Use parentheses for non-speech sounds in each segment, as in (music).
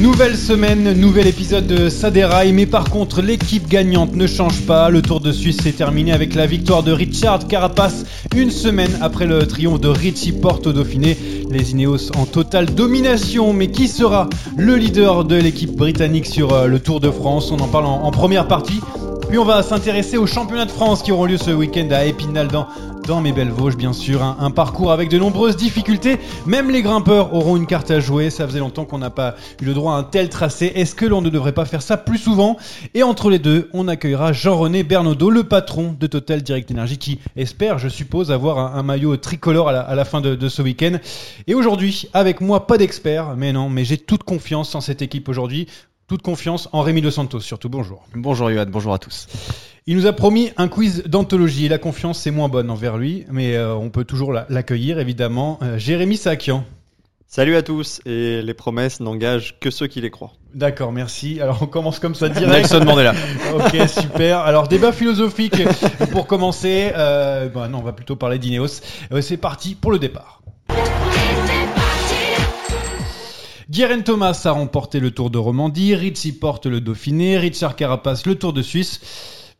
Nouvelle semaine, nouvel épisode de Saderail, mais par contre l'équipe gagnante ne change pas. Le Tour de Suisse s'est terminé avec la victoire de Richard Carapace une semaine après le triomphe de Richie Porte au Dauphiné. Les Ineos en totale domination, mais qui sera le leader de l'équipe britannique sur euh, le Tour de France? On en parle en, en première partie. Puis on va s'intéresser aux championnats de France qui auront lieu ce week-end à Épinal dans, dans mes belles Vosges, bien sûr. Un, parcours avec de nombreuses difficultés. Même les grimpeurs auront une carte à jouer. Ça faisait longtemps qu'on n'a pas eu le droit à un tel tracé. Est-ce que l'on ne devrait pas faire ça plus souvent? Et entre les deux, on accueillera Jean-René Bernaudot, le patron de Total Direct Energy, qui espère, je suppose, avoir un, maillot tricolore à la, à la fin de, de ce week-end. Et aujourd'hui, avec moi, pas d'expert, mais non, mais j'ai toute confiance en cette équipe aujourd'hui. Toute confiance en Rémi Dos Santos, surtout. Bonjour. Bonjour Yoann, bonjour à tous. Il nous a promis un quiz d'anthologie. La confiance, c'est moins bonne envers lui, mais euh, on peut toujours la- l'accueillir, évidemment. Euh, Jérémy Sakian. Salut à tous, et les promesses n'engagent que ceux qui les croient. D'accord, merci. Alors, on commence comme ça direct. Nelson Mandela. (laughs) ok, super. Alors, débat philosophique pour commencer. Euh, bah non, on va plutôt parler d'Ineos. Euh, c'est parti pour le départ. Guerin Thomas a remporté le Tour de Romandie, Richie porte le Dauphiné, Richard Carapace le Tour de Suisse.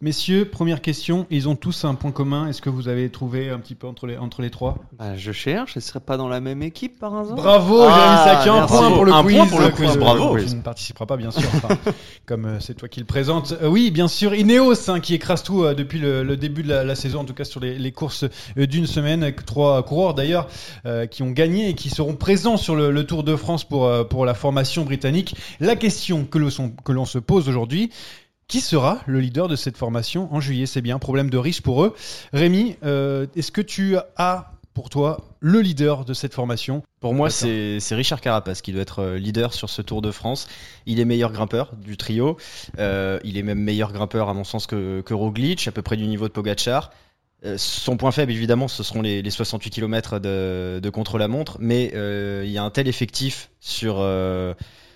Messieurs, première question, ils ont tous un point commun. Est-ce que vous avez trouvé un petit peu entre les, entre les trois? Bah, je cherche, elle serait pas dans la même équipe par hasard? Bravo, Ah, Jérémy Sakian, un point pour le Un quiz. point pour le quiz, bravo. Tu ne participeras pas, bien sûr, enfin, (laughs) comme euh, c'est toi qui le présente. Euh, oui, bien sûr, Ineos, hein, qui écrase tout euh, depuis le, le début de la, la saison, en tout cas sur les, les courses euh, d'une semaine. avec Trois coureurs d'ailleurs euh, qui ont gagné et qui seront présents sur le, le Tour de France pour, euh, pour la formation britannique. La question que l'on que l'on se pose aujourd'hui, qui sera le leader de cette formation en juillet? C'est bien, problème de riche pour eux. Rémi, euh, est-ce que tu as pour toi le leader de cette formation? Pour moi, c'est Richard Carapace qui doit être euh, leader sur ce Tour de France. Il est meilleur grimpeur du trio. Euh, il est même meilleur grimpeur, à mon sens, que, que Roglic, à peu près du niveau de Pogacar. Euh, son point faible, évidemment, ce seront les, les 68 km de, de contre-la-montre. Mais euh, il y a un tel effectif sur,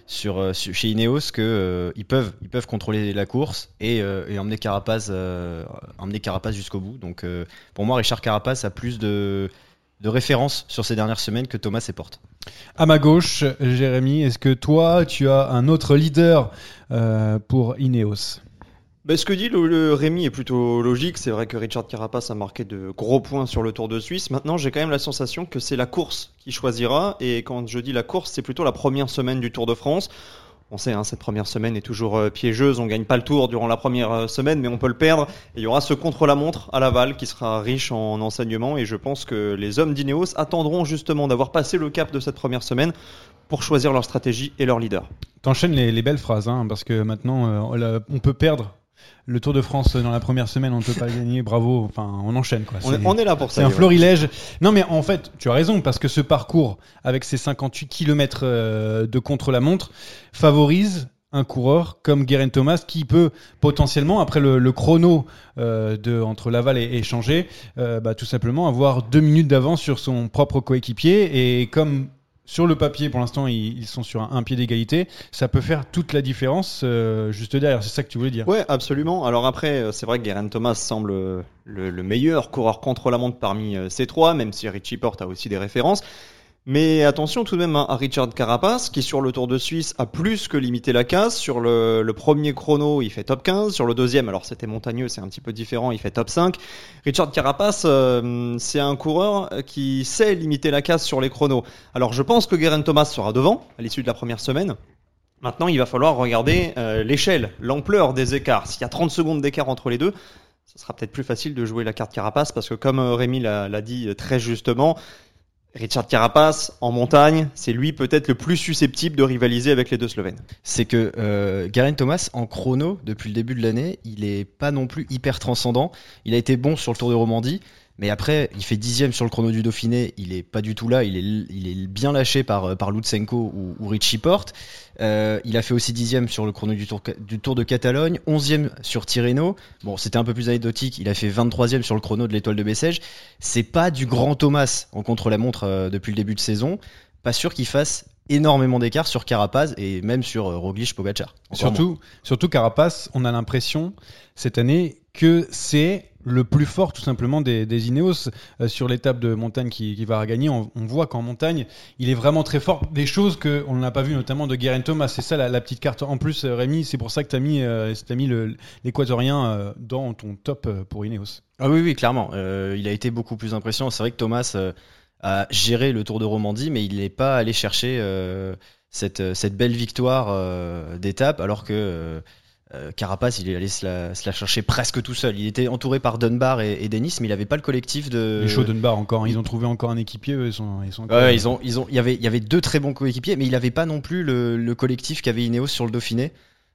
sur, euh, chez Ineos que euh, ils peuvent, ils peuvent contrôler la course et, euh, et emmener Carapace, euh, emmener Carapace jusqu'au bout. Donc, pour moi, Richard Carapace a plus de, de références sur ces dernières semaines que Thomas et Porte. À ma gauche, Jérémy, est-ce que toi, tu as un autre leader pour Ineos? Bah, ce que dit le, le Rémi est plutôt logique. C'est vrai que Richard Carapace a marqué de gros points sur le Tour de Suisse. Maintenant, j'ai quand même la sensation que c'est la course qui choisira. Et quand je dis la course, c'est plutôt la première semaine du Tour de France. On sait, hein, cette première semaine est toujours euh, piégeuse. On gagne pas le Tour durant la première euh, semaine, mais on peut le perdre. Et il y aura ce contre-la-montre à Laval qui sera riche en enseignements. Et je pense que les hommes d'Ineos attendront justement d'avoir passé le cap de cette première semaine pour choisir leur stratégie et leur leader. T'enchaînes les, les belles phrases, hein, parce que maintenant, euh, on peut perdre le Tour de France dans la première semaine, on ne peut pas gagner. Bravo, enfin, on enchaîne quoi. On est, C'est- on est là pour ça. C'est un florilège. Non, mais en fait, tu as raison, parce que ce parcours, avec ses 58 km de contre-la-montre, favorise un coureur comme Guerin Thomas qui peut potentiellement, après le, le chrono euh, de, entre Laval et, et Changé, euh, bah, tout simplement avoir deux minutes d'avance sur son propre coéquipier. Et comme sur le papier, pour l'instant, ils, sont sur un, pied d'égalité. Ça peut faire toute la différence euh, juste derrière. C'est ça que tu voulais dire. Ouais, absolument. Alors après, euh, c'est vrai que Geraint Thomas semble euh, le, le meilleur coureur contre la montre parmi ces trois, même si Richie Porte a aussi des références. Mais attention tout de même hein, à Richard Carapace, qui sur le Tour de Suisse a plus que limité la casse. Sur le, premier chrono, il fait top 15. Sur le deuxième, alors c'était montagneux, c'est un petit peu différent, il fait top 5. Richard Carapace, euh, c'est un coureur qui sait limiter la casse sur les chronos. Alors je pense que Geraint Thomas sera devant à l'issue de la première semaine. Maintenant, il va falloir regarder euh, l'échelle, l'ampleur des écarts. S'il y a 30 secondes d'écart entre les deux, ce sera peut-être plus facile de jouer la carte Carapace parce que comme euh, Rémi l'a dit très justement, Richard Carapace en montagne, c'est lui peut-être le plus susceptible de rivaliser avec les deux Slovènes. c'est que euh, Geraint Thomas en chrono depuis le début de l'année, il est pas non plus hyper transcendant. Il a été bon sur le Tour de Romandie, mais après il fait dixième sur le chrono du Dauphiné. Il est pas du tout là. Il est, il est bien lâché par euh, par Lutsenko ou, ou Richie Porte. Euh, il a fait aussi dixième sur le chrono du Tour du Tour de Catalogne, onzième sur Tirreno. Bon, c'était un peu plus anecdotique. Il a fait 23e sur le chrono de l'Étoile de Bessèges. C'est pas du grand Thomas en contre-la-montre euh, depuis le début de saison. Pas sûr qu'il fasse énormément d'écart sur Carapaz et même sur euh, Roglic Pogacar. Moins. Surtout, surtout Carapace, on a l'impression cette année que c'est le plus fort tout simplement des, Ineos Euh, sur l'étape de montagne qui, va gagner. On, on voit qu'en montagne, il est vraiment très fort. Des choses qu'on n'a pas vu notamment de Geraint Thomas. C'est ça la, petite carte. En plus, euh, Rémi, c'est pour ça que tu as mis, euh, mis l'équatorien euh, dans ton top pour Ineos. Ah oui, oui, clairement. Il a été beaucoup plus impressionnant. C'est vrai que Thomas a géré le Tour de Romandie, mais il n'est pas allé chercher cette, cette belle victoire d'étape, alors que euh, Carapace, il est allé se la, se la chercher presque tout seul. Il était entouré par Dunbar et, et Dennis, mais il n'avait pas le collectif de. Les chauds Dunbar encore. hein. Ils ont trouvé encore un équipier. eux, Ils sont, ils sont encore- Ouais, ils ont, ils ont, il y avait, il y avait deux très bons coéquipiers, mais il n'avait pas non plus le, le collectif qu'avait Ineos sur le Dauphiné.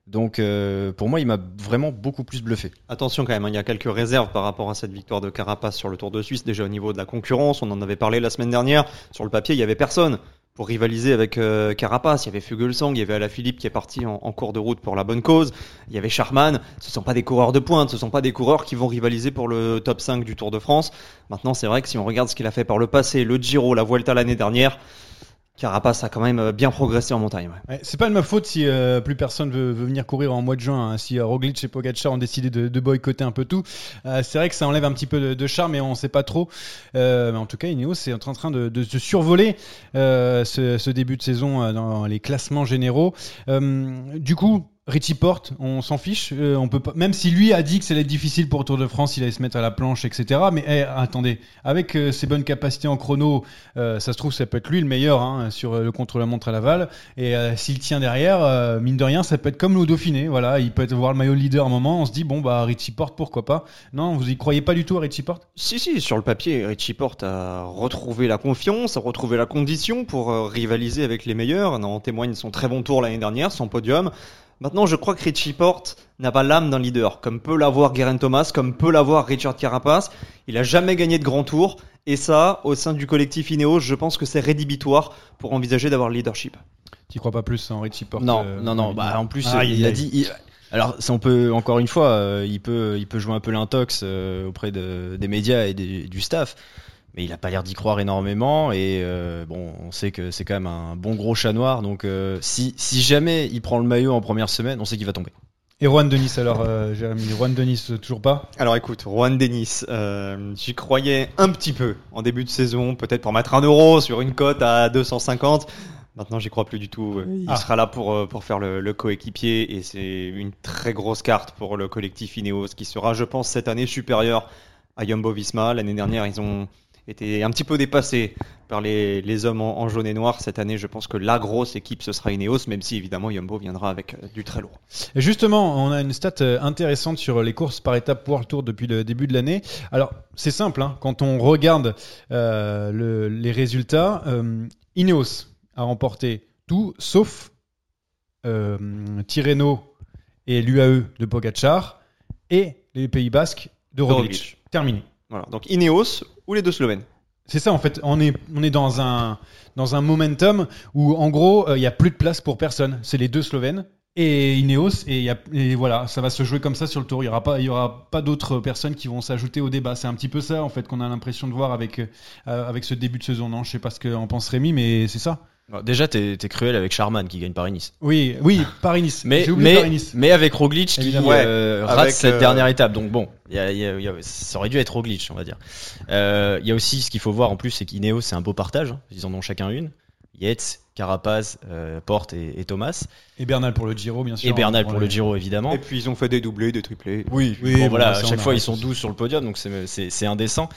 Donc, euh, pour moi, il m'a vraiment beaucoup plus bluffé. Attention quand même, hein, il y a quelques réserves par rapport à cette victoire de Carapace sur le Tour de Suisse, déjà au niveau de la concurrence, on en avait parlé la semaine dernière, sur le papier il y avait personne pour rivaliser avec euh, Carapace, il y avait Fuglsang, il y avait Alaphilippe qui est parti en, en cours de route pour la bonne cause, il y avait Charman, ce sont pas des coureurs de pointe, ce sont pas des coureurs qui vont rivaliser pour le top 5 du Tour de France. Maintenant c'est vrai que si on regarde ce qu'il a fait par le passé, le Giro, la Vuelta l'année dernière, Carapace a quand même euh, bien progressé en montagne. ouais. Ouais, c'est pas de ma faute si euh, plus personne veut, veut venir courir en mois de juin. hein. Si euh, Roglic et Pogacar ont décidé de, boycotter un peu tout, Euh, c'est vrai que ça enlève un petit peu de, charme et on sait pas trop. Mais en tout cas, Ineos est en train de, survoler ce, début de saison dans les classements généraux. Du coup. Richie Porte, on s'en fiche. euh, on peut pas, même si lui a dit que ça allait être difficile pour le Tour de France, il allait se mettre à la planche, etc. Mais eh, attendez, avec euh, ses bonnes capacités en chrono, euh, ça se trouve ça peut être lui le meilleur hein, sur euh, le contre-la-montre à Laval. Et euh, s'il tient derrière, mine de rien, ça peut être comme le Dauphiné. Voilà, il peut être voir le maillot leader à un moment. On se dit bon bah Richie Porte, pourquoi pas Non, vous y croyez pas du tout à Richie Porte? Si, si, sur le papier, Richie Porte a retrouvé la confiance, a retrouvé la condition pour rivaliser avec les meilleurs. On en témoigne son très bon tour l'année dernière, son podium. Maintenant, je crois que Richie Porte n'a pas l'âme d'un leader, comme peut l'avoir Geraint Thomas, comme peut l'avoir Richard Carapace. Il a jamais gagné de grand tour, et ça, au sein du collectif Ineos, je pense que c'est rédhibitoire pour envisager d'avoir le leadership. Tu crois pas plus en Richie Porte Non, euh, non, non. Bah, en plus, il a dit. il- Alors, ça, on peut encore une fois, euh, il peut, il peut jouer un peu l'intox euh, auprès de- des médias et des- du staff, mais il a pas l'air d'y croire énormément. Et euh, bon, on sait que c'est quand même un bon gros chat noir. Donc, euh, si, si jamais il prend le maillot en première semaine, on sait qu'il va tomber. Et Juan Denis alors, euh, Jérémy, Juan Denis toujours pas? Alors écoute, Juan Denis, euh, j'y croyais un petit peu en début de saison, peut-être pour mettre un euro sur une cote à 250. Maintenant, j'y crois plus du tout. Il Ah. sera là pour, pour faire le, le coéquipier et c'est une très grosse carte pour le collectif Ineos qui sera, je pense, cette année supérieur à Jumbo Visma. L'année dernière, ils ont été un petit peu dépassés par les, les hommes en, en jaune et noir. Cette année, je pense que la grosse équipe, ce sera Ineos, même si évidemment Jumbo viendra avec euh, du très lourd. Et justement, on a une stat euh, intéressante sur les courses par étapes World Tour depuis le début de l'année. Alors, c'est simple, hein, quand on regarde euh, le- les résultats, euh, Ineos a remporté tout sauf euh, Tirreno et l'UAE de Pogacar et les Pays Basques de. Roglic. Terminé. Voilà. Donc Ineos ou les deux Slovènes. C'est ça en fait, on est, on est dans, un, dans un momentum où en gros euh, il n'y a plus de place pour personne. C'est les deux Slovènes et Ineos et, voilà, ça va se jouer comme ça sur le tour. Il n'y aura pas, y aura pas d'autres personnes qui vont s'ajouter au débat. C'est un petit peu ça en fait qu'on a l'impression de voir avec, euh, avec ce début de saison. Non, je sais pas ce qu'en pense Rémi, mais c'est ça. Déjà, t'es t'es cruel avec Charman qui gagne Paris-Nice. Oui, oui, Paris-Nice. Mais, mais, Paris-Nice. mais avec Roglic qui euh, Ouais, rate avec, cette euh, dernière étape. Donc bon, il y a- il y a- il y a- ça aurait dû être Roglic, on va dire. Euh, Il y a aussi ce qu'il faut voir en plus, c'est qu'Ineos, c'est un beau partage. hein. Ils en ont chacun une. Yates, Carapaz, euh, Porte et, et Thomas. Et Bernal pour le Giro, bien sûr. Et Bernal pour Ouais. le Giro, évidemment. Et puis ils ont fait des doublés, des triplés. Oui, Oui, bon, bon, voilà, à chaque fois ils sont aussi. 12 sur le podium, donc c'est- indécent.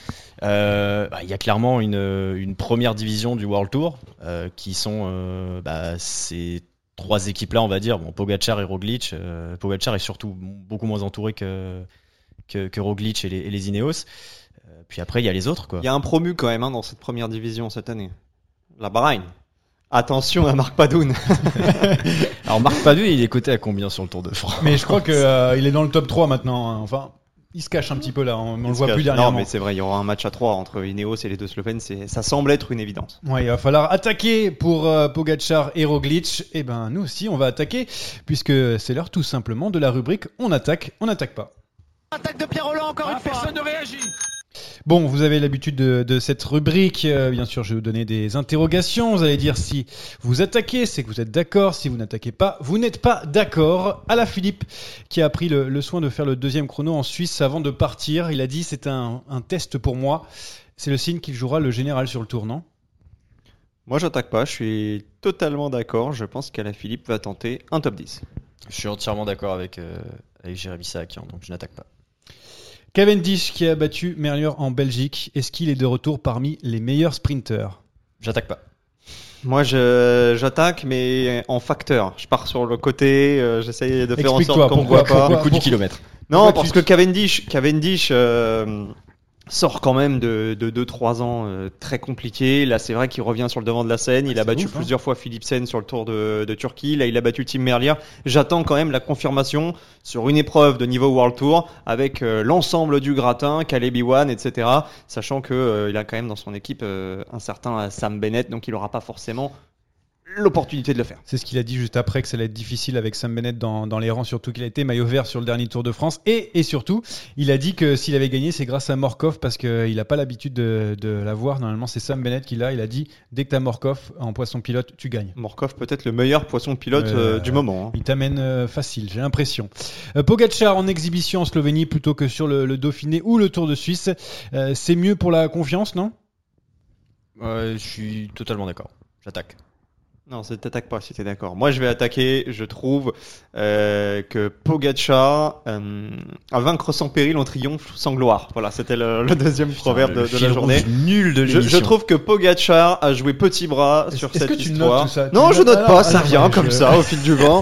Euh, bah, Il y a clairement une, une première division du World Tour euh, qui sont euh, bah, ces trois équipes-là, on va dire. Bon, Pogacar et Roglic. Euh, Pogacar est surtout beaucoup moins entouré que, que, que Roglic et les, et les Ineos. Puis après, il y a les autres. Quoi. Il y a un promu quand même hein, dans cette première division cette année. La Bahreïn. Attention à Marc Padoun. (laughs) Alors Marc Padu, il est coté à combien sur le Tour de France Mais je crois qu'il est dans le top 3 maintenant. hein. Enfin, il se cache un petit peu là. On, on le voit plus Non, dernièrement. mais c'est vrai, il y aura un match à 3 entre Ineos et les deux Slovènes. c'est- Ça semble être une évidence. Ouais, il va falloir attaquer pour euh, Pogacar et Roglic. Et ben nous aussi, on va attaquer puisque c'est l'heure tout simplement de la rubrique On attaque, on n'attaque pas. Attaque de Pierre Roland encore une fois. Personne ne réagit. Bon, vous avez l'habitude de, de cette rubrique. Euh, bien sûr, je vais vous donner des interrogations. Vous allez dire si vous attaquez, c'est que vous êtes d'accord. Si vous n'attaquez pas, vous n'êtes pas d'accord. À la Philippe, qui a pris le, le soin de faire le deuxième chrono en Suisse avant de partir. Il a dit c'est un, un test pour moi. C'est le signe qu'il jouera le général sur le tour, non Moi, j'attaque pas, je suis totalement d'accord. Je pense qu'Ala Philippe va tenter un top 10. Je suis entièrement d'accord avec, euh, avec Jérémy Sahakian, donc je n'attaque pas. Cavendish qui a battu Merlier en Belgique. Est-ce qu'il est de retour parmi les meilleurs sprinteurs? J'attaque pas. Moi, je- j'attaque, mais en facteur. Je pars sur le côté, euh, j'essaye de faire en sorte qu'on ne voit pas. pourquoi- Le coup du kilomètre. Non, Pourquoi parce tu- que Cavendish, Cavendish euh, sort quand même de 2-3 ans euh, très compliqués. Là, c'est vrai qu'il revient sur le devant de la scène. Il a battu ouf, hein. plusieurs fois Philipsen sur le Tour de, de Turquie. Là, il a battu Tim Merlier. J'attends quand même la confirmation sur une épreuve de niveau World Tour avec euh, l'ensemble du gratin, Caleb Iwan, etc. Sachant que euh, il a quand même dans son équipe euh, un certain Sam Bennett, donc il n'aura pas forcément l'opportunité de le faire. C'est ce qu'il a dit juste après que ça allait être difficile avec Sam Bennett dans, dans les rangs, surtout qu'il a été maillot vert sur le dernier Tour de France. Et, et surtout, il a dit que s'il avait gagné, c'est grâce à Morkov parce qu'il n'a pas l'habitude de, de l'avoir. Normalement, c'est Sam Bennett qui l'a. Il a dit dès que tu as Morkov en poisson pilote, tu gagnes. Morkov peut-être le meilleur poisson pilote Euh, euh, du moment. hein. Il t'amène euh, facile, j'ai l'impression. Euh, Pogacar en exhibition en Slovénie plutôt que sur le, le Dauphiné ou le Tour de Suisse. Euh, c'est mieux pour la confiance, non? Je suis totalement d'accord. J'attaque. Non, c'est t'attaques pas si t'es d'accord. Moi, je vais attaquer. Je trouve euh, que Pogacar euh, à vaincre sans péril, on triomphe sans gloire. Voilà, c'était le, le deuxième proverbe de, Le de fil la journée. nul de Je, je trouve que Pogacar a joué petit bras sur est-ce cette que tu notes histoire. tout ça? Non, je note Alors, pas. Ça alors, vient comme je- (laughs) ça au fil du vent.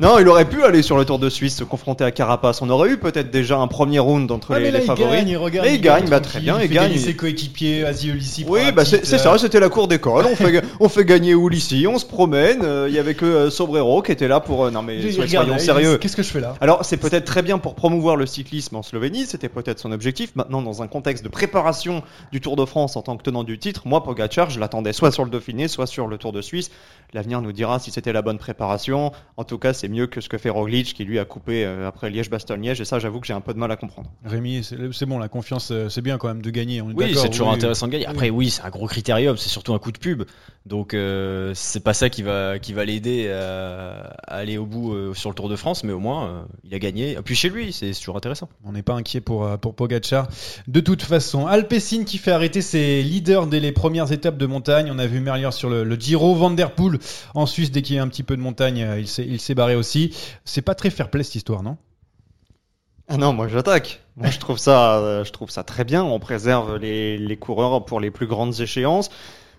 Non, il aurait pu aller sur le Tour de Suisse se confronter à Carapace. On aurait eu peut-être déjà un premier round entre Ouais, les, mais là, les il favoris. gagne, il regarde, Mais il gagne, bah, très bien, il il gagne. ses coéquipiers, vas-y Ulissi. Oui, bah c'est c'est euh, ça, c'était la cour d'école. On fait, (laughs) on fait gagner Ulissi, on se promène. euh, Il y avait que euh, Sobrero qui était là pour. euh, non mais soyons regarde, sérieux. Qu'est-ce que je fais là? Alors c'est peut-être très bien pour promouvoir le cyclisme en Slovénie, c'était peut-être son objectif. Maintenant, dans un contexte de préparation du Tour de France en tant que tenant du titre, moi Pogacar, je l'attendais soit sur le Dauphiné, soit sur le Tour de Suisse. L'avenir nous dira si c'était la bonne préparation. En tout cas, c'est mieux que ce que fait Roglic, qui lui a coupé euh, après Liège-Bastogne-Liège. Et ça, j'avoue que j'ai un peu de mal à comprendre. Rémi, c'est c'est bon, la confiance, euh, c'est bien quand même de gagner. On est Oui, c'est toujours oui. intéressant de gagner. Après, oui, c'est un gros critérium, c'est surtout un coup de pub. Donc, euh, c'est pas ça qui va, qui va l'aider à, à aller au bout euh, sur le Tour de France, mais au moins, euh, il a gagné. Et puis chez lui, c'est c'est toujours intéressant. On n'est pas inquiet pour, pour Pogacar. De toute façon, Alpecin qui fait arrêter ses leaders dès les premières étapes de montagne. On a vu Merlier sur le, le Giro, Van Der Poel en Suisse dès qu'il y a un petit peu de montagne, il s'est il s'est barré aussi. C'est pas très fair play cette histoire, non? Ah non, moi j'attaque. Moi je trouve ça, euh, je trouve ça très bien. On préserve les, les coureurs pour les plus grandes échéances.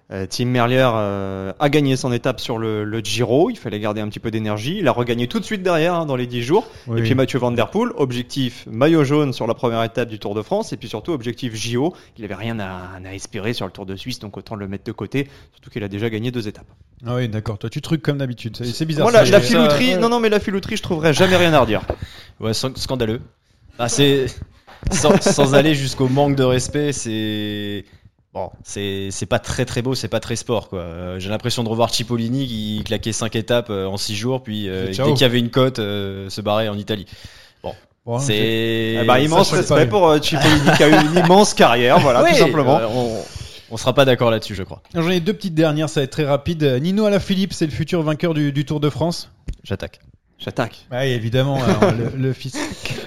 Euh, Tim Merlier euh, a gagné son étape sur le, le Giro. Il fallait garder un petit peu d'énergie. Il a regagné tout de suite derrière hein, dans les 10 jours. Oui. Et puis Mathieu Van Der Poel, objectif maillot jaune sur la première étape du Tour de France. Et puis surtout objectif JO. Il avait rien à, à espérer sur le Tour de Suisse, donc autant le mettre de côté. Surtout qu'il a déjà gagné deux étapes. Ah oui, d'accord. Toi, tu trucs comme d'habitude. C'est c'est bizarre. Moi la, ça. la Ça- filouterie, non non mais la filouterie, je trouverais jamais rien à redire. Ouais, scandaleux. Ah, c'est sans, sans aller jusqu'au manque de respect, c'est bon, c'est c'est pas très très beau, c'est pas très sport quoi. Euh, J'ai l'impression de revoir Cipollini qui claquait 5 étapes euh, en 6 jours, puis euh, Et dès ciao. qu'il y avait une cote, euh, se barrer en Italie. Bon, C'est Eh bah, immense ça, je sais respect pour euh, Cipollini qui a eu une immense carrière, voilà tout simplement. euh, on- On sera pas d'accord là-dessus, je crois. J'en ai deux petites dernières, ça va être très rapide. Nino Alaphilippe, c'est le futur vainqueur du, du Tour de France? J'attaque. J'attaque. Oui, évidemment, alors, le, (laughs) le fils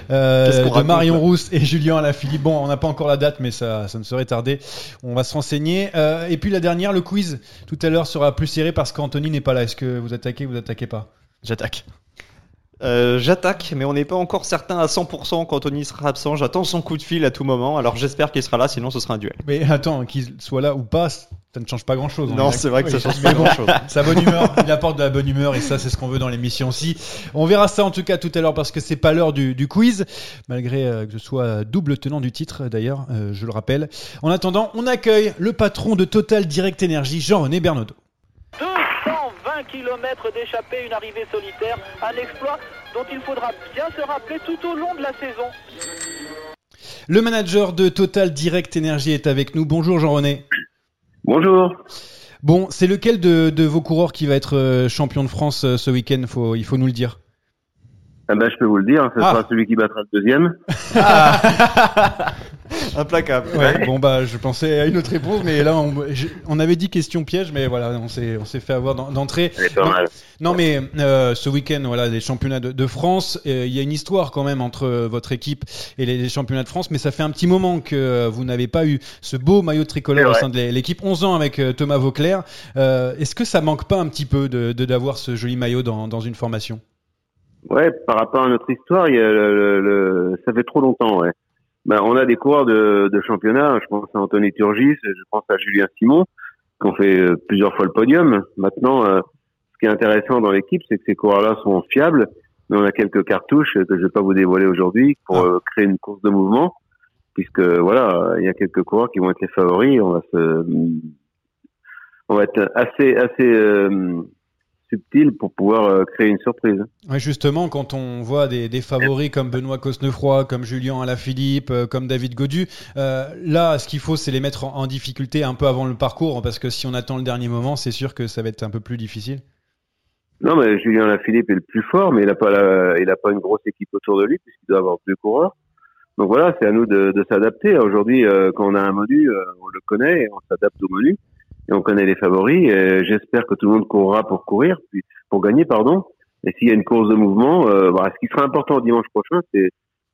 euh, de raconte, Marion Rousse et Julien Alaphilippe. Bon, on n'a pas encore la date, mais ça, ça ne serait tardé. On va se renseigner. Euh, et puis la dernière, le quiz, tout à l'heure sera plus serré parce qu'Anthony n'est pas là. Est-ce que vous attaquez ou vous attaquez pas? J'attaque. Euh, J'attaque, mais on n'est pas encore certain à 100% qu'Anthony sera absent. J'attends son coup de fil à tout moment. Alors j'espère qu'il sera là, sinon ce sera un duel. Mais attends, qu'il soit là ou pas, ça ne change pas grand-chose. on Non, est c'est vrai que ça change pas bon, grand-chose. Sa bonne humeur, il apporte de la bonne humeur et ça, c'est ce qu'on veut dans l'émission aussi. On verra ça en tout cas tout à l'heure parce que c'est pas l'heure du, du quiz, malgré euh, que je sois double tenant du titre d'ailleurs, euh, je le rappelle. En attendant, on accueille le patron de Total Direct Energy, Jean-René Bernaudot. 220 km d'échappée, une arrivée solitaire, un exploit dont il faudra bien se rappeler tout au long de la saison. Le manager de Total Direct Energy est avec nous. Bonjour Jean-René. Bonjour. Bon, c'est lequel de, de vos coureurs qui va être euh, champion de France euh, ce week-end? Faut, Il faut nous le dire. Ah ben, je peux vous le dire, ce Ah. sera celui qui battra le deuxième. (laughs) (laughs) Implacable. Ouais, bon bah je pensais à une autre réponse, mais là on, je- on avait dit question piège, mais voilà, on s'est on s'est fait avoir d'en- d'entrée. Non, mal. Non mais euh, ce week-end, voilà, les championnats de, de France, euh, il y a une histoire quand même entre euh, votre équipe et les, les championnats de France, mais ça fait un petit moment que euh, vous n'avez pas eu ce beau maillot tricolore au sein de l'é- l'équipe. 11 ans avec euh, Thomas Vauclair. Euh, Est-ce que ça manque pas un petit peu de de- d'avoir ce joli maillot dans, dans une formation? Ouais, par rapport à notre histoire, il y a le, le- le- ça fait trop longtemps, ouais. Ben, on a des coureurs de, de championnat, je pense à Anthony Turgis, je pense à Julien Simon, qui ont fait euh, plusieurs fois le podium. Maintenant, euh, ce qui est intéressant dans l'équipe, c'est que ces coureurs-là sont fiables, mais on a quelques cartouches que je vais pas vous dévoiler aujourd'hui pour Ah. euh, créer une course de mouvement, puisque voilà, il y a quelques coureurs qui vont être les favoris, on va se, on va être assez, assez euh, subtil pour pouvoir euh, créer une surprise. Ouais, justement, quand on voit des, des favoris comme Benoît Cosnefroy, comme Julien Alaphilippe, euh, comme David Godu, euh, là, ce qu'il faut, c'est les mettre en, en difficulté un peu avant le parcours, parce que si on attend le dernier moment, c'est sûr que ça va être un peu plus difficile. Non, mais Julien Lafilippe est le plus fort, mais il a pas la, il a pas une grosse équipe autour de lui puisqu'il doit avoir deux coureurs. Donc voilà, c'est à nous de, de s'adapter. Aujourd'hui, euh, quand on a un menu, euh, on le connaît, et on s'adapte au menu et on connaît les favoris. J'espère que tout le monde courra pour courir, puis pour gagner, pardon. Et s'il y a une course de mouvement, euh, bah, ce qui sera important dimanche prochain, c'est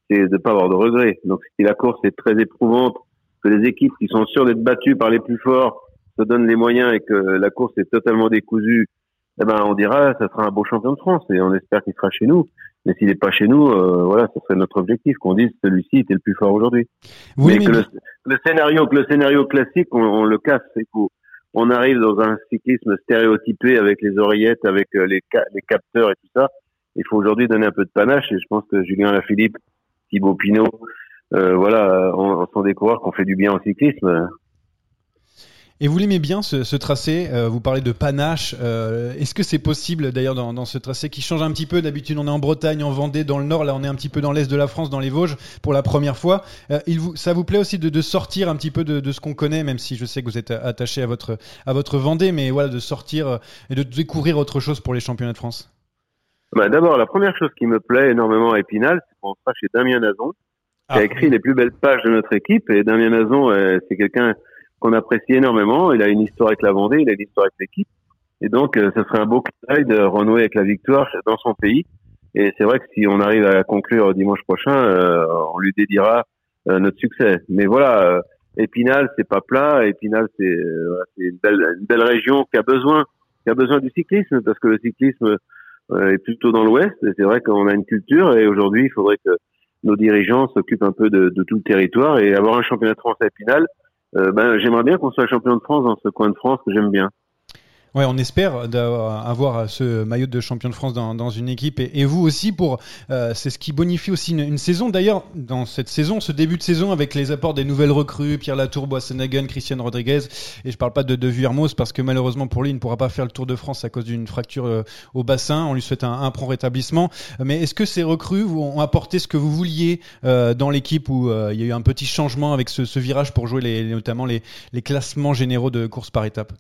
de pas avoir de regrets. Donc si la course est très éprouvante, que les équipes qui sont sûres d'être battues par les plus forts se donnent les moyens et que la course est totalement décousue eh ben, on dira, ça sera un beau champion de France et on espère qu'il sera chez nous. Mais s'il n'est pas chez nous, euh, voilà, ce serait notre objectif, qu'on dise celui-ci était le plus fort aujourd'hui. Vous Mais que le, scénario, que le scénario classique, on, on le casse. Il faut, on arrive dans un cyclisme stéréotypé avec les oreillettes, avec euh, les, ca- les capteurs et tout ça. Il faut aujourd'hui donner un peu de panache et je pense que Julien Lafilippe, Thibaut Pinot, euh, voilà, on, on sont ont fait du bien au cyclisme. Et vous l'aimez bien ce, ce tracé euh, Vous parlez de panache. euh, Est-ce que c'est possible d'ailleurs dans, dans ce tracé qui change un petit peu D'habitude, on est en Bretagne, en Vendée, dans le Nord. Là, on est un petit peu dans l'Est de la France, dans les Vosges, pour la première fois. Euh, il vous, ça vous plaît aussi de, de sortir un petit peu de, de ce qu'on connaît, même si je sais que vous êtes attaché à votre, à votre Vendée, mais voilà, de sortir et de découvrir autre chose pour les championnats de France? Bah, D'abord, la première chose qui me plaît énormément à Épinal, c'est qu'on sera chez Damien Nazon, qui a Ah. écrit les plus belles pages de notre équipe. Et Damien Nazon, c'est quelqu'un qu'on apprécie énormément. Il a une histoire avec la Vendée, il a une histoire avec l'équipe. Et donc, euh, ce serait un beau d'œil de renouer avec la victoire dans son pays. Et c'est vrai que si on arrive à conclure dimanche prochain, euh, on lui dédiera euh, notre succès. Mais voilà, Épinal, c'est pas plat. Épinal, c'est une belle, une belle région qui a besoin, qui a besoin du cyclisme parce que le cyclisme est plutôt dans l'Ouest. Et c'est vrai qu'on a une culture et aujourd'hui, il faudrait que nos dirigeants s'occupent un peu de, de tout le territoire et avoir un championnat de France à Épinal. Euh, ben, j'aimerais bien qu'on soit champion de France dans ce coin de France que j'aime bien. Ouais, on espère d'avoir avoir ce maillot de champion de France dans, une équipe et, vous aussi pour euh, c'est ce qui bonifie aussi une, saison. D'ailleurs, dans cette saison, ce début de saison avec les apports des nouvelles recrues, Pierre Latour, Boissenagen, Christian Rodriguez et je parle pas de, de Vuillermoz parce que malheureusement pour lui, il ne pourra pas faire le Tour de France à cause d'une fracture euh, au bassin. On lui souhaite un, un prompt rétablissement. Mais est-ce que ces recrues ont apporté ce que vous vouliez euh, dans l'équipe où il y a eu un petit changement avec ce, virage pour jouer les, notamment les, les classements généraux de course par étape?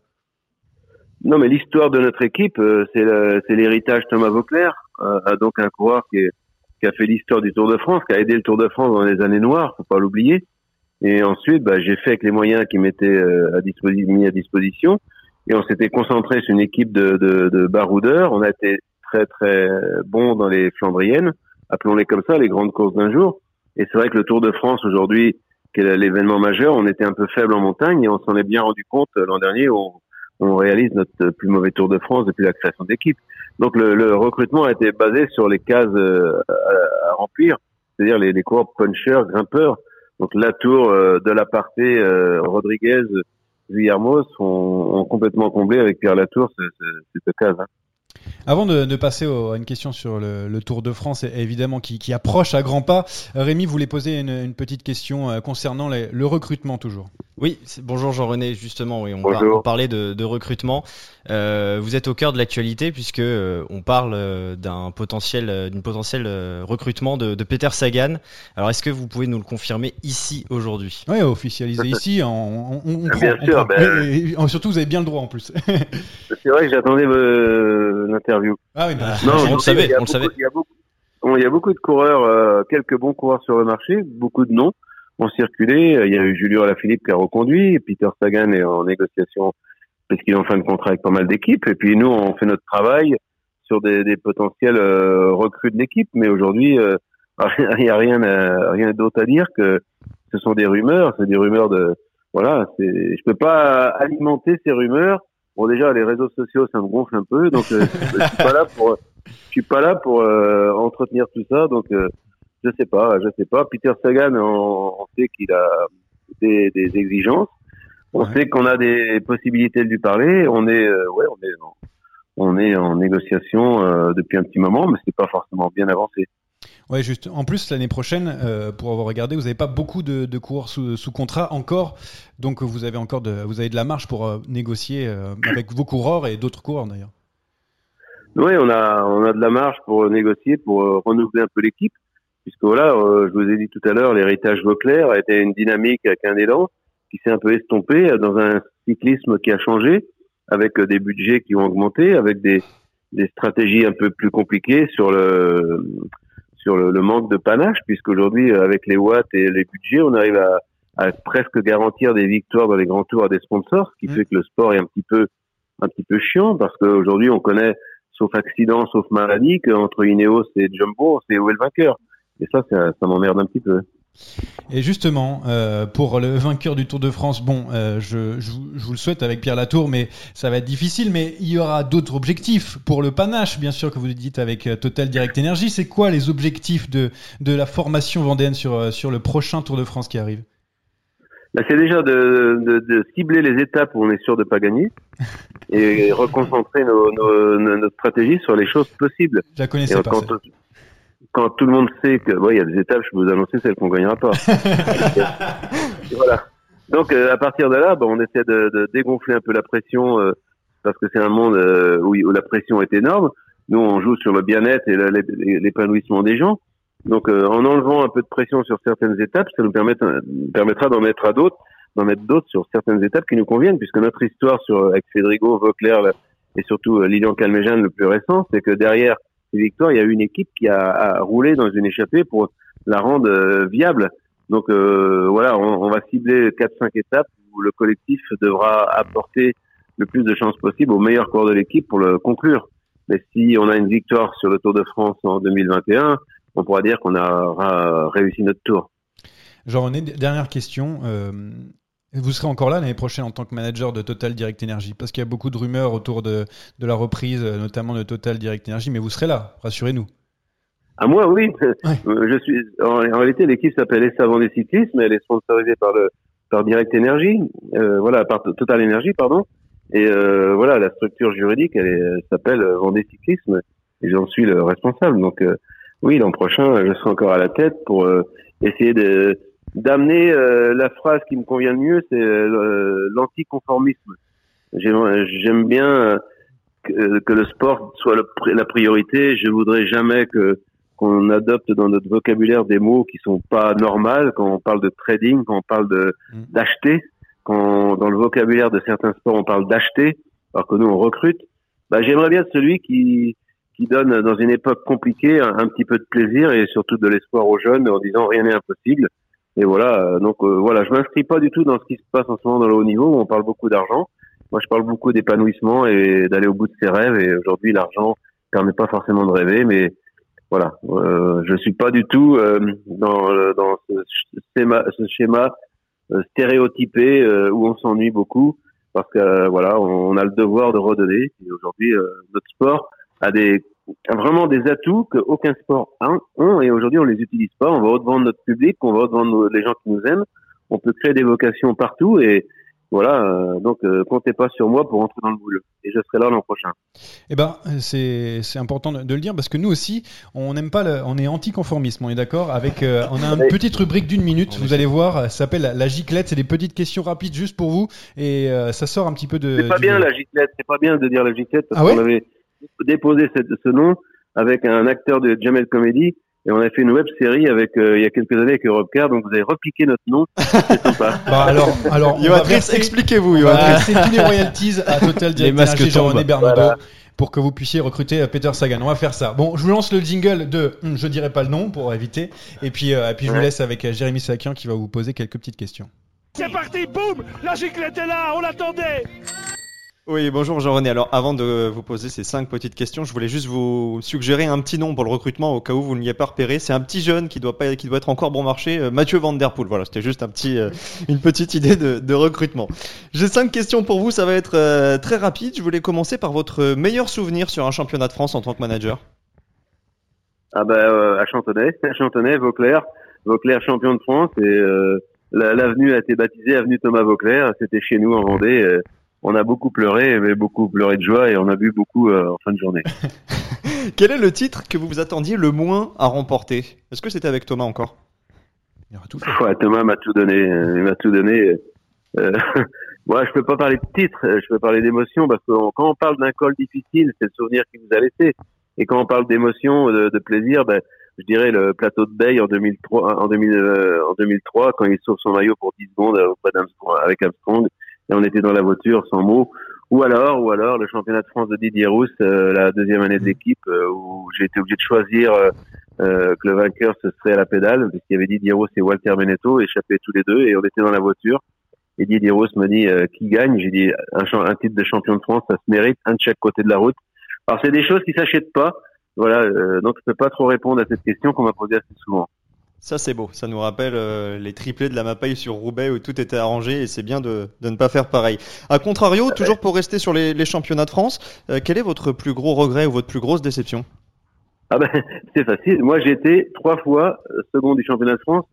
Non, mais l'histoire de notre équipe, euh, c'est l'héritage Thomas Vauclair, euh, donc un coureur qui, est- qui a fait l'histoire du Tour de France, qui a aidé le Tour de France dans les années noires, faut pas l'oublier. Et ensuite, bah, j'ai fait avec les moyens qui m'étaient euh, à mis à disposition. Et on s'était concentré sur une équipe de, de, de baroudeurs. On a été très très bon dans les Flandriennes, appelons-les comme ça, les grandes courses d'un jour. Et c'est vrai que le Tour de France aujourd'hui, qui est l'événement majeur, on était un peu faible en montagne et on s'en est bien rendu compte l'an dernier. Réalise notre plus mauvais Tour de France depuis la création d'équipe. Donc le, le, recrutement a été basé sur les cases euh, à, remplir, c'est-à-dire les, les coureurs punchers, grimpeurs. Donc la tour euh, de la euh, Rodriguez, Villarmos sont, complètement comblé avec Pierre Latour cette case. Hein. Avant de, passer à une question sur le, Tour de France, évidemment qui, approche à grands pas, Rémi voulait poser une, petite question euh, concernant le recrutement toujours. Oui, bonjour Jean-René, justement, oui, on, parlait de, recrutement. Euh, vous êtes au cœur de l'actualité puisque euh, on parle d'un potentiel, d'une potentiel recrutement de, Peter Sagan. Alors, est-ce que vous pouvez nous le confirmer ici aujourd'hui? Oui, officialisé ici. On, bien sûr. Ben, surtout, vous avez bien le droit en plus. C'est vrai que j'attendais l'interview. Ah oui, bah, non, on le savait, on le savait. Il y, a beaucoup, il y a beaucoup de coureurs, euh, quelques bons coureurs sur le marché, beaucoup de noms ont circulé. Il y a eu Julien Alaphilippe qui a reconduit, Peter Sagan est en négociation parce qu'il est en fin de contrat avec pas mal d'équipes. Et puis nous, on fait notre travail sur des, des potentiels euh, recrues de l'équipe. Mais aujourd'hui, euh, (laughs) il n'y a rien, rien d'autre à dire que ce sont des rumeurs. C'est des rumeurs de voilà. Je peux pas alimenter ces rumeurs Bon, déjà, les réseaux sociaux, ça me gonfle un peu, donc euh, je suis pas là pour, je suis pas là pour euh, entretenir tout ça, donc euh, je sais pas, je sais pas. Peter Sagan, on, sait qu'il a des, des, exigences, on sait qu'on a des possibilités de lui parler, on est, ouais, on est, on est en négociation depuis un petit moment, mais c'est pas forcément bien avancé. Ouais, juste. En plus, l'année prochaine, euh, pour avoir regardé, vous n'avez pas beaucoup de, coureurs sous, sous, contrat encore, donc vous avez encore de, vous avez de la marge pour euh, négocier euh, avec vos coureurs et d'autres coureurs d'ailleurs. Oui, on a, on a de la marge pour négocier, pour renouveler un peu l'équipe, puisque voilà, je vous ai dit tout à l'heure, l'héritage Vauclair a été une dynamique avec un élan qui s'est un peu estompé dans un cyclisme qui a changé, avec des budgets qui ont augmenté, avec des, des stratégies un peu plus compliquées sur le sur le, manque de panache, puisqu'aujourd'hui, euh, avec les watts et les budgets, on arrive à, à, presque garantir des victoires dans les grands tours à des sponsors, ce qui mmh. fait que le sport est un petit peu un petit peu chiant, parce qu'aujourd'hui, on connaît, sauf accident, sauf maladie, qu'entre Ineos et Jumbo, c'est où est le vainqueur. Et ça, ça, ça m'emmerde un petit peu. Et justement, euh, pour le vainqueur du Tour de France, bon, euh, je, je, vous le souhaite avec Pierre Latour, mais ça va être difficile. Mais il y aura d'autres objectifs pour le panache, bien sûr, que vous dites avec euh, Total Direct Energy. C'est quoi les objectifs de, de la formation vendéenne sur, sur le prochain Tour de France qui arrive? Bah, C'est déjà de, de, de, cibler les étapes où on est sûr de pas gagner (laughs) et reconcentrer nos, nos, notre stratégie sur les choses possibles. Je la connaissais pas quand tout le monde sait que, il y a des étapes, je peux vous annoncer celles qu'on gagnera pas. (laughs) voilà. Donc euh, à partir de là, bah, on essaie de, de, dégonfler un peu la pression euh, parce que c'est un monde euh, où, où, la pression est énorme. Nous, on joue sur le bien-être et l'épanouissement des gens. Donc en enlevant un peu de pression sur certaines étapes, ça nous permettra d'en mettre à d'autres, d'en mettre d'autres sur certaines étapes qui nous conviennent, puisque notre histoire sur avec Federico, Vauclair et surtout Lilian Calmejean le plus récent, c'est que derrière ces victoires, il y a eu une équipe qui a, roulé dans une échappée pour la rendre euh, viable. Donc euh, voilà, on, va cibler 4-5 étapes où le collectif devra apporter le plus de chances possible au meilleur corps de l'équipe pour le conclure. Mais si on a une victoire sur le Tour de France en 2021, on pourra dire qu'on aura réussi notre tour. Jean-René, dernière question. Euh, vous serez encore là l'année prochaine en tant que manager de Total Direct Energy Parce qu'il y a beaucoup de rumeurs autour de, de, la reprise, euh, notamment de Total Direct Energy, mais vous serez là, rassurez-nous. À ah, moi, oui. Euh, je suis, en, réalité, l'équipe s'appelle Les Savants des Cyclismes, elle est sponsorisée par le, par Direct Energy, euh, voilà, par Total Energy, pardon. Et euh, voilà, la structure juridique, elle, s'appelle Vendée Cyclisme, et j'en suis le responsable. Donc, oui, l'an prochain, je serai encore à la tête pour essayer de, d'amener euh, la phrase qui me convient le mieux, c'est euh, l'anticonformisme. J'aime bien euh, que, le sport soit la priorité. Je voudrais jamais que qu'on adopte dans notre vocabulaire des mots qui sont pas normaux quand on parle de trading, quand on parle de mm. d'acheter, quand dans le vocabulaire de certains sports on parle d'acheter, alors que nous on recrute. Bah, j'aimerais bien celui qui qui donne dans une époque compliquée un, un, petit peu de plaisir et surtout de l'espoir aux jeunes en disant rien n'est impossible Et voilà, euh, donc euh, voilà, je m'inscris pas du tout dans ce qui se passe en ce moment dans le haut niveau où on parle beaucoup d'argent. Moi, je parle beaucoup d'épanouissement et d'aller au bout de ses rêves. Et aujourd'hui, l'argent permet pas forcément de rêver, mais voilà, euh, je suis pas du tout euh, dans, euh, dans ce schéma, ce schéma euh, stéréotypé où on s'ennuie beaucoup parce que voilà, on, on a le devoir de redonner. Et aujourd'hui, notre sport a des vraiment des atouts qu'aucun sport a, ont et aujourd'hui on les utilise pas. On va au-devant de notre public, on va au-devant de nos- les gens qui nous aiment. On peut créer des vocations partout et voilà. euh, donc euh, comptez pas sur moi pour entrer dans le boulot et je serai là l'an prochain. Eh ben, c'est c'est important de de le dire parce que nous aussi, on n'aime pas, le, on est anticonformisme, on est d'accord avec. euh, on a une Oui. petite rubrique d'une minute, vous allez voir, ça s'appelle la, giclette, c'est des petites questions rapides juste pour vous et euh, ça sort un petit peu de. C'est pas du- bien la giclette, c'est pas bien de dire la giclette parce Ah ouais qu'on avait déposé cette- ce nom avec un acteur de Jamel Comedy et on a fait une web série avec euh, il y a quelques années avec Europcar donc vous avez repiqué notre nom, (laughs) c'est sympa. Bah alors, alors, expliquez-vous, verser tous les royalties à Total Les Direct masques Energy, Jean-René. Voilà. Pour que vous puissiez recruter euh, Peter Sagan. On va faire ça. Bon, je vous lance le jingle de hum, je dirai pas le nom pour éviter. Et puis, euh, et puis je vous laisse avec Jérémy Sakian qui va vous poser quelques petites questions. C'est parti, boum La giclette est là, on l'attendait Oui, bonjour Jean-René. Alors, avant de vous poser ces cinq petites questions, je voulais juste vous suggérer un petit nom pour le recrutement au cas où vous ne l'y avez pas repéré. C'est un petit jeune qui doit pas, qui doit être encore bon marché, euh, Mathieu Van Der Poel. Voilà, c'était juste un petit, euh, une petite idée de, de recrutement. J'ai cinq questions pour vous. Ça va être euh, très rapide. Je voulais commencer par votre meilleur souvenir sur un championnat de France en tant que manager. Ah ben euh, à Chantenay, (laughs) à Chantenay, Vauclair, Vauclair champion de France et la- l'avenue a été baptisée avenue Thomas Vauclair. C'était chez nous en Vendée. On a beaucoup pleuré, mais beaucoup pleuré de joie et on a bu beaucoup euh, en fin de journée. (laughs) Quel est le titre que vous vous attendiez le moins à remporter? Est-ce que c'était avec Thomas encore? Il aura tout fait. Ouais, Thomas m'a tout donné. Il m'a tout donné. Euh, (laughs) moi, je peux pas parler de titre, je peux parler d'émotion parce que on- quand on parle d'un col difficile, c'est le souvenir qu'il vous a laissé. Et quand on parle d'émotion, de, de plaisir, ben, je dirais le plateau de Bay en 2003, en, 2000, euh, en 2003, quand il sauve son maillot pour 10 secondes euh, auprès avec Armstrong, et on était dans la voiture sans mots. Ou alors, ou alors le championnat de France de Didier Rousse, euh, la deuxième année de l'équipe, euh, où j'ai été obligé de choisir euh, euh, que le vainqueur ce serait à la pédale, puisqu'il y avait Didier Rousse et Walter Benetto, échappés tous les deux, et on était dans la voiture. Et Didier Rousse me dit euh, qui gagne? J'ai dit un, un titre de champion de France, ça se mérite, un de chaque côté de la route. Alors c'est des choses qui s'achètent pas. Voilà, euh, donc je peux pas trop répondre à cette question qu'on m'a posée assez souvent. Ça c'est beau, ça nous rappelle euh, les triplés de la Mapaille sur Roubaix où tout était arrangé et c'est bien de, de ne pas faire pareil. A contrario, toujours pour rester sur les, les championnats de France, euh, quel est votre plus gros regret ou votre plus grosse déception? Ah ben (laughs) c'est facile. Moi j'ai été trois fois euh, second du championnat de France,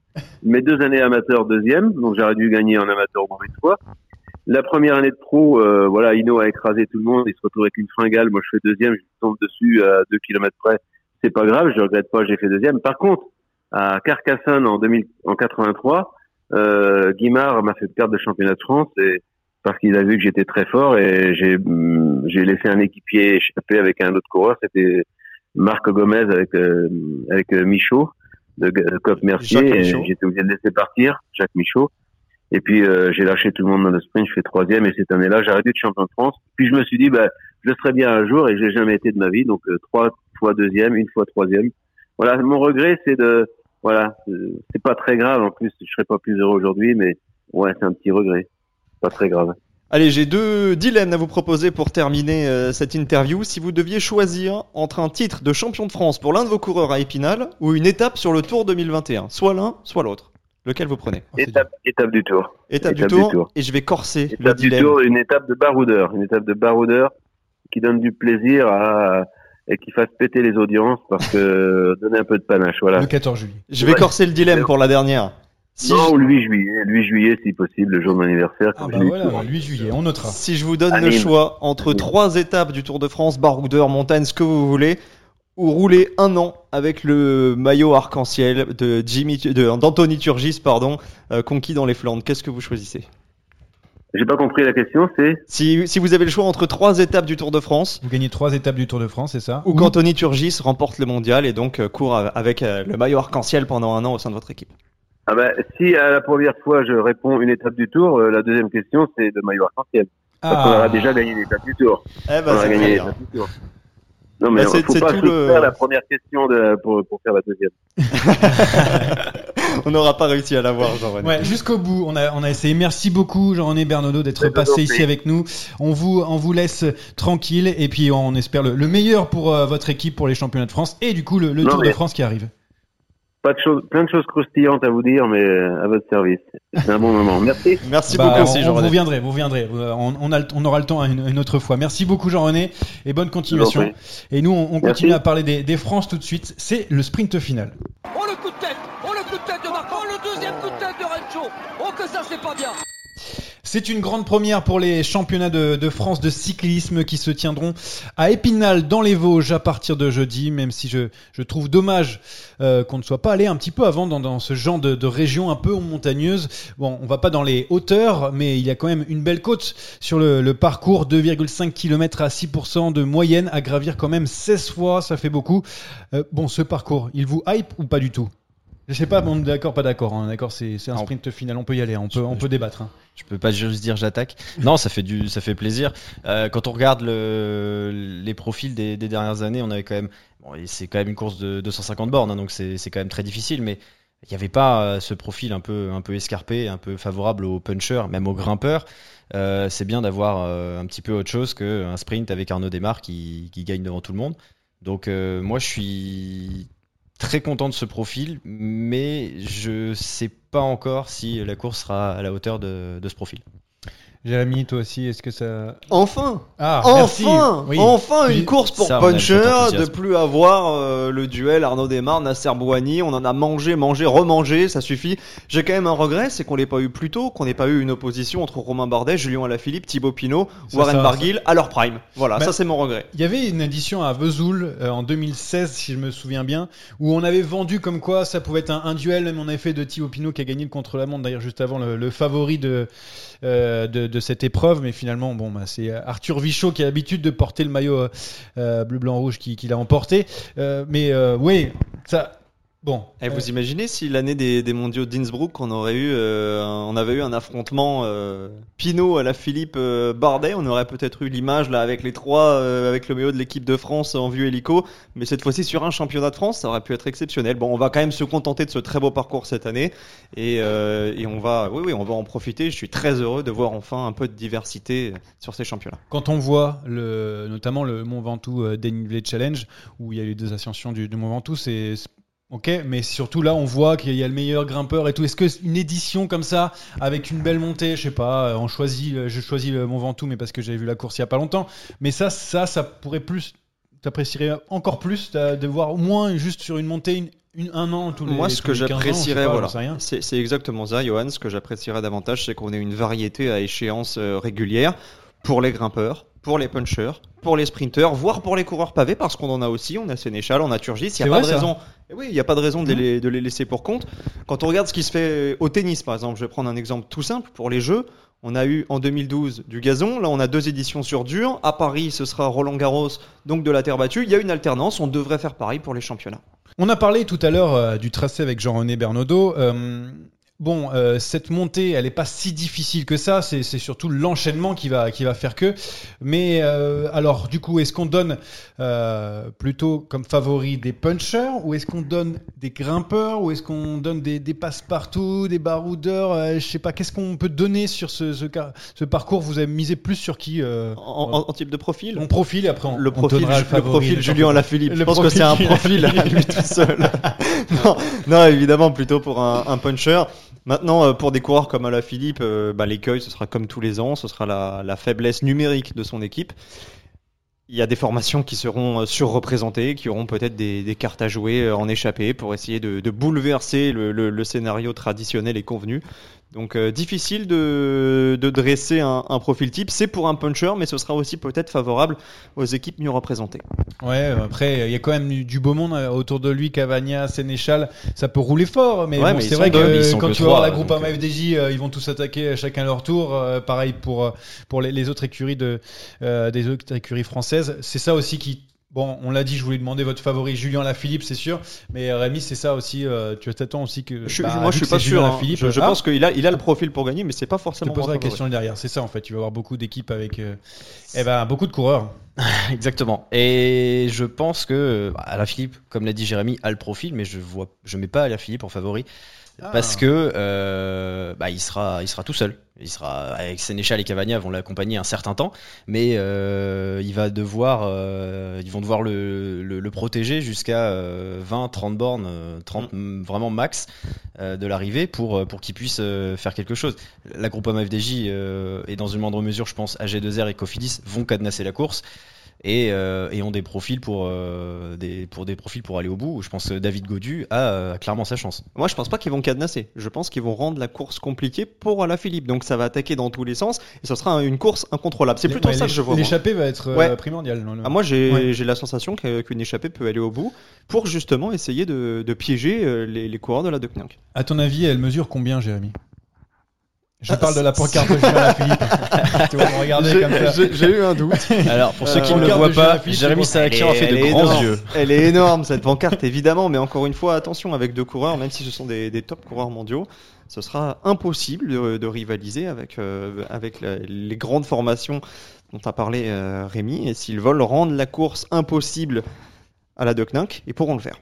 mes deux années amateur deuxième, donc j'aurais dû gagner en amateur au moins une fois. La première année de pro, euh, voilà, Ino a écrasé tout le monde, il se retrouve avec une fringale, moi je fais deuxième, je tombe dessus à deux kilomètres près. C'est pas grave, je regrette pas, j'ai fait deuxième. Par contre, à Carcassonne en 2000, en 83, euh, Guimard m'a fait perdre le championnat de France et parce qu'il a vu que j'étais très fort et j'ai hum, j'ai laissé un équipier échapper avec un autre coureur, c'était Marc Gomez avec euh, avec euh, Michaud de, de Cop Mercier j'étais obligé de laisser partir Jacques Michaud. Et puis euh, j'ai lâché tout le monde dans le sprint je fais troisième et cette année-là j'ai arrêté de champion de France. Puis je me suis dit bah je serai bien un jour et j'ai jamais été de ma vie. Donc euh, trois fois deuxième une fois troisième. Voilà mon regret c'est de voilà c'est pas très grave. En plus je serais pas plus heureux aujourd'hui mais ouais c'est un petit regret. Pas très grave. Allez, j'ai deux dilemmes à vous proposer pour terminer euh, cette interview. Si vous deviez choisir entre un titre de champion de France pour l'un de vos coureurs à Épinal ou une étape sur le Tour 2021, soit l'un, soit l'autre, lequel vous prenez? Étape étape du tour. Étape, Étape du, du tour, et je vais corser le étape du tour, une étape de baroudeur, une étape de baroudeur qui donne du plaisir à, et qui fasse péter les audiences parce que donner un peu de panache, voilà. Le 14 juillet. Je vais Ouais. corser le dilemme pour la dernière. Si non, je- ou le 8 juillet, le 8 juillet si possible, le jour de mon anniversaire. Ah bah voilà, le 8 juillet, on notera. Si je vous donne le choix entre Anime. trois étapes du Tour de France, baroudeur, montagne, ce que vous voulez, ou rouler un an avec le maillot arc-en-ciel de Jimmy, de d'Anthony Turgis, pardon, euh, conquis dans les Flandres, qu'est-ce que vous choisissez? J'ai pas compris la question, c'est si, si vous avez le choix entre trois étapes du Tour de France, Vous gagnez trois étapes du Tour de France, c'est ça ou qu'Anthony Turgis remporte le mondial et donc euh, court avec euh, le maillot arc-en-ciel pendant un an au sein de votre équipe. ah bah, si à la première fois je réponds une étape du tour, euh, la deuxième question c'est de maillot arc-en-ciel. Parce qu'on Ah, aura déjà gagné l'étape du tour. Eh on ben, aura c'est gagné l'étape du tour. Non mais Bah, c'est- faut c'est pas tout le- la première question de, pour, pour faire la deuxième. (laughs) on n'aura pas réussi à l'avoir, Jean-René. Ouais, jusqu'au bout, on a, on a essayé. Merci beaucoup, Jean-René Bernaudot, d'être passé ici avec nous. On vous, on vous laisse tranquille et puis on espère le, le meilleur pour euh, votre équipe pour les championnats de France et du coup le, le Non, Tour de France qui arrive. Pas de choses, plein de choses croustillantes à vous dire, mais euh, à votre service. C'est un bon moment. Merci. (laughs) Merci Bah, beaucoup, on- on, vous viendrez, vous viendrez. Euh, On, on, a le- on aura le temps une, une autre fois. Merci beaucoup, Jean-René, et bonne continuation. Et nous, on, on Merci. continue à parler des, des France tout de suite. C'est le sprint final. Oh le coup de tête Oh le coup de tête de Marco Oh le deuxième coup de tête de Rencho Oh que ça c'est pas bien C'est une grande première pour les championnats de, France de cyclisme qui se tiendront à Épinal dans les Vosges à partir de jeudi, même si je, trouve dommage euh, qu'on ne soit pas allé un petit peu avant dans, ce genre de, région un peu montagneuse. Bon, on va pas dans les hauteurs, mais il y a quand même une belle côte sur le, le parcours, 2,5 km à 6% de moyenne à gravir quand même 16 fois, ça fait beaucoup. Euh, bon, ce parcours, il vous hype ou pas du tout? Je sais pas, bon, d'accord, pas d'accord. hein, d'accord, c'est un sprint final, on peut y aller, on peut, on peut débattre. hein. Je peux pas juste dire j'attaque. Non, ça fait du, ça fait plaisir. Euh, quand on regarde le, les profils des, des dernières années, on avait quand même, bon, c'est quand même une course de 250 bornes, hein, donc c'est quand même très difficile, mais il n'y avait pas euh, ce profil un peu, un peu escarpé, un peu favorable aux punchers, même aux grimpeurs. Euh, c'est bien d'avoir euh, un petit peu autre chose qu'un sprint avec Arnaud Desmar qui, qui gagne devant tout le monde. Donc euh, moi, je suis très content de ce profil, mais je sais pas encore si la course sera à la hauteur de ce profil. Jérémy, toi aussi, est-ce que ça. Enfin Ah, merci. Enfin Oui. Enfin une course pour Ça, puncher, de plus avoir euh, le duel Arnaud Desmar, Nasser Bouhani, on en a mangé, mangé, remangé, ça suffit. J'ai quand même un regret, c'est qu'on l'ait pas eu plus tôt, qu'on n'ait pas eu une opposition entre Romain Bardet, Julien Alaphilippe, Thibaut Pinot, Warren ça- Barguil à leur prime. Voilà, Bah, ça c'est mon regret. Il y avait une édition à Vesoul euh, en 2016, si je me souviens bien, où on avait vendu comme quoi ça pouvait être un, un duel, même en effet, de Thibaut Pinot qui a gagné le contre-la-montre, d'ailleurs juste avant le, le favori de, euh, de, de cette épreuve. Mais finalement, bon, bah, c'est Arthur Vichot qui a l'habitude de porter le maillot euh, euh, bleu-blanc-rouge qui, qui l'a emporté. Euh, mais euh, oui, ça. Bon. Et euh, vous imaginez si l'année des, des mondiaux d'Innsbruck, on aurait eu, euh, on avait eu un affrontement euh, Pinot à la Philippe euh, Bardet, on aurait peut-être eu l'image là avec les trois, avec le maillot de l'équipe de France en vue hélico, mais cette fois-ci sur un championnat de France, ça aurait pu être exceptionnel. Bon, on va quand même se contenter de ce très beau parcours cette année et, et on va, oui, oui, on va en profiter. Je suis très heureux de voir enfin un peu de diversité sur ces championnats. Quand on voit le, notamment le Mont Ventoux dénivelé challenge, où il y a eu deux ascensions du, du Mont Ventoux, c'est- ok, mais surtout là, on voit qu'il y a le meilleur grimpeur et tout. Est-ce que une édition comme ça, avec une belle montée, je sais pas, euh, on choisit, euh, je choisis le Mont Ventoux, mais parce que j'avais vu la course il y a pas longtemps, mais ça, ça, ça pourrait plus, t'apprécierais encore plus de, voir au moins juste sur une montée une, une- un an tous les Moi, ce que les 15 ans, je sais j'apprécierais, voilà, c'est exactement ça, Johan. Ce que j'apprécierais davantage, c'est qu'on ait une variété à échéance euh, régulière pour les grimpeurs, pour les punchers, pour les sprinteurs, voire pour les coureurs pavés, parce qu'on en a aussi. On a Sénéchal, on a Turgis. Il n'y a pas vrai, de raison. Eh oui, il n'y a pas de raison de les, de les laisser pour compte. Quand on regarde ce qui se fait au tennis, par exemple, je vais prendre un exemple tout simple pour les Jeux. On a eu en 2012 du gazon, là on a deux éditions sur dur. À Paris, ce sera Roland Garros, donc de la terre battue. Il y a une alternance, on devrait faire pareil pour les championnats. On a parlé tout à l'heure euh, du tracé avec Jean-René Bernaudot. Euh, bon, euh, cette montée, elle n'est pas si difficile que ça. C'est surtout l'enchaînement qui va, qui va faire que. Mais euh, alors, du coup, est-ce qu'on donne euh, plutôt comme favori des punchers ou est-ce qu'on donne des grimpeurs ou est-ce qu'on donne des, des passe-partout, des baroudeurs euh, Je sais pas. Qu'est-ce qu'on peut donner sur ce, ce, parcours? Vous avez misé plus sur qui En, en- en type de profil? Mon profil et après on, le on profil, donnera le profil Julien. Le Je pense que c'est un profil profil à lui tout seul. (laughs) non, non, évidemment, plutôt pour un, un puncher. Maintenant, euh, pour des coureurs comme Alaphilippe, euh, bah, l'écueil, ce sera comme tous les ans, ce sera la, faiblesse numérique de son équipe. Il y a des formations qui seront euh, surreprésentées, qui auront peut-être des, cartes à jouer en échappée pour essayer de, bouleverser le, le- le scénario traditionnel et convenu. Donc euh, difficile de, de dresser un, un profil type. C'est pour un puncher, mais ce sera aussi peut-être favorable aux équipes mieux représentées. Ouais, après, il y a quand même du, du beau monde euh, autour de lui, Cavagna, Sénéchal, ça peut rouler fort, mais, Ouais, bon, mais ils c'est vrai que quand tu vas voir la groupe AMA FDJ, euh, ils vont tous attaquer euh, chacun leur tour, euh, pareil pour, euh, pour les, les autres écuries de, euh, des autres écuries françaises. C'est ça aussi qui, bon, on l'a dit, je voulais demander votre favori, Julien Lafilippe, c'est sûr, mais euh, Rémi, c'est ça aussi, euh, tu t'attends aussi que. Je, bah, moi, je suis pas sûr. Hein. Je, je ah, pense qu'il a, il a le profil pour gagner, mais c'est pas je te forcément. poserai la question derrière, c'est ça en fait, tu vas avoir beaucoup d'équipes avec euh, eh ben, beaucoup de coureurs. (laughs) Exactement. Et je pense que bah, Alaphilippe, comme l'a dit Jérémy, a le profil, mais je vois, je mets pas Alaphilippe en favori. Ah. Parce que euh, bah, il sera, il sera tout seul. Il sera avec Sénéchal et Cavagna vont l'accompagner un certain temps, mais euh, il va devoir, euh, ils vont devoir le, le, le protéger jusqu'à euh, 20, 30 bornes, euh, 30 mm. vraiment max euh, de l'arrivée pour euh, pour qu'il puisse euh, faire quelque chose. La groupe FDJ euh, et dans une moindre mesure, je pense, AG2R et Cofidis vont cadenasser la course et, euh, et ont des profils pour euh, des pour des profils pour aller au bout. Je pense que David Godu a, euh, clairement sa chance. Moi, je pense pas qu'ils vont cadenasser. Je pense qu'ils vont rendre la course compliquée pour Alaphilippe. Donc, ça va attaquer dans tous les sens et ce sera une course incontrôlable. C'est plutôt Ouais, ça que je vois. L'échappée va être euh, Ouais. primordiale. Ah, moi, j'ai Ouais. la sensation qu'une échappée peut aller au bout pour justement essayer de, de piéger euh, les, les coureurs de la Deceuninck. À ton avis, elle mesure combien, Jérémy? Je Ah, parle de la pancarte de Julien (laughs) regarder J'ai- eu un doute. Alors pour ceux qui Euh, ne le voient pas, Jérémy Sarakian a fait Elle de est grands énorme. yeux. Elle est énorme cette pancarte évidemment, mais encore une fois attention avec deux coureurs, même si ce sont des, des top coureurs mondiaux, ce sera impossible de, de rivaliser avec euh, avec la- les grandes formations dont a parlé euh, Rémi. Et s'ils veulent rendre la course impossible à la Deceuninck, ils pourront le faire.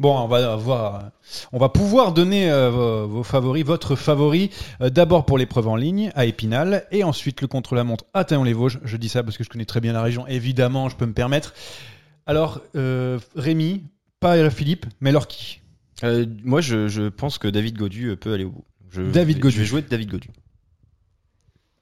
Bon, on va voir, on va pouvoir donner euh, vos, vos favoris, votre favori, euh, d'abord pour l'épreuve en ligne à Épinal, et ensuite le contre-la-montre à Taillon-les-Vosges. Je dis ça parce que je connais très bien la région, évidemment, je peux me permettre. Alors, euh, Rémi, pas Philippe, mais alors qui Euh, moi, je, je pense que David Godu peut aller au bout. Je, David je Godu. vais jouer de David Godu.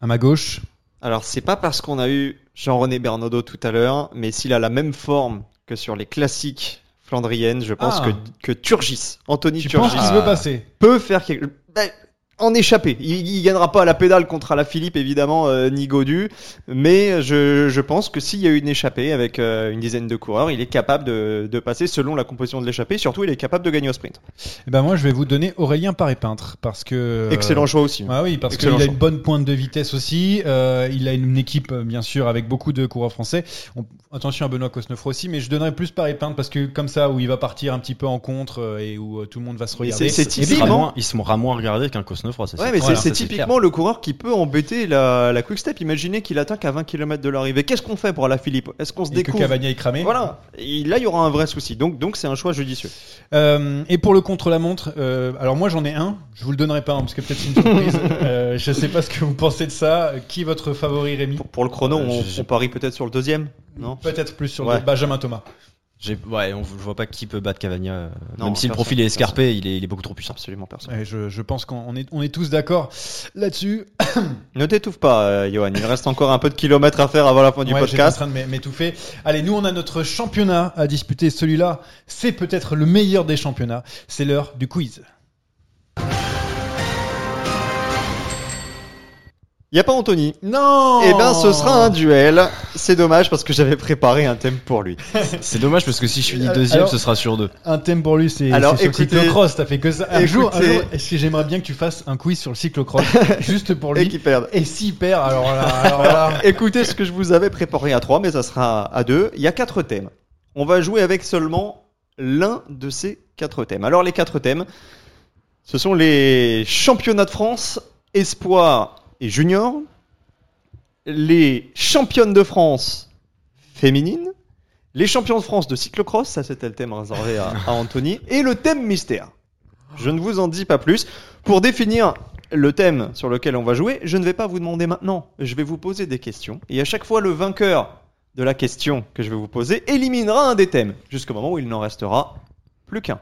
À ma gauche Alors c'est pas parce qu'on a eu Jean-René Bernaudot tout à l'heure, mais s'il a la même forme que sur les classiques flandriennes, je pense Ah. que, que Turgis, Anthony Tu penses Turgis, qu'il veut passer peut faire quelque ben, en échapper. Il, il gagnera pas à la pédale contre Alaphilippe évidemment euh, ni Godu, mais je, je pense que s'il y a une échappée avec euh, une dizaine de coureurs, il est capable de, de passer selon la composition de l'échappée. Surtout, il est capable de gagner au sprint. Eh ben moi, je vais vous donner Aurélien Paré-Peintre, parce que... Excellent choix aussi. Ah oui, parce qu'il a une bonne pointe de vitesse aussi. euh, il a une équipe, euh, bien sûr, avec beaucoup de coureurs français. On- attention à Benoît Cosnefroy aussi, mais je donnerais plus Paris Peintre parce que comme ça, où il va partir un petit peu en contre euh, et où euh, tout le monde va se regarder. c'est- c'est Il sera typiquement- moins, il sera moins ça, Ouais, c'est- mais c'est- typiquement clair. le coureur qui peut embêter la, la Quick Step. Imaginez qu'il attaque à 20 km de l'arrivée. Qu'est-ce qu'on fait pour la Philippe? Est-ce qu'on se Et que découvre? Cavagna est cramé. Voilà. Et là, il y aura un vrai souci. Donc, donc c'est un choix judicieux. Euh, et pour le contre-la-montre, euh, alors moi j'en ai un. Je vous le donnerai pas hein, parce que peut-être c'est une surprise. (laughs) euh, je sais pas ce que vous pensez de ça. Qui est votre favori, Rémi? Pour, pour le chrono, Euh, on parie peut-être sur le deuxième, non? Peut-être plus sur Ouais. le Benjamin Thomas. Ouais, on, je vois pas qui peut battre Cavagna. euh, Non, même si le profil est personne. escarpé, il est, il est beaucoup trop puissant. Absolument personne. Ouais, je, je pense qu'on est, on est tous d'accord là-dessus. (coughs) Ne t'étouffe pas, euh, Johan. Il reste encore un peu de kilomètres à faire avant la fin du Ouais, j'étais en podcast. train de m'é- m'étouffer. Allez, nous on a notre championnat à disputer. Celui-là, c'est peut-être le meilleur des championnats. C'est l'heure du quiz. Il n'y a pas Anthony. Non Eh ben, ce sera un duel. C'est dommage parce que j'avais préparé un thème pour lui. (laughs) C'est dommage parce que si je finis Euh, deuxième, alors- ce sera sur deux. Un thème pour lui, c'est Alors, c'est sur le écoutez- cyclocross. T'as fait que ça. Un écoutez- jour, un jour, est-ce que j'aimerais bien que tu fasses un quiz sur le cyclocross (laughs) juste pour Et lui qui perd. Et s'il perd, alors là, alors là. (laughs) Écoutez ce que je vous avais préparé à 3, mais ça sera à 2. Il y a quatre thèmes. On va jouer avec seulement l'un de ces quatre thèmes. Alors les quatre thèmes, ce sont les championnats de France, espoir et junior, les championnes de France féminines, les champions de France de cyclocross, ça c'était le thème réservé à, à Anthony, et le thème mystère. Je ne vous en dis pas plus. Pour définir le thème sur lequel on va jouer, je ne vais pas vous demander maintenant. Je vais vous poser des questions. Et à chaque fois, le vainqueur de la question que je vais vous poser éliminera un des thèmes, jusqu'au moment où il n'en restera plus qu'un.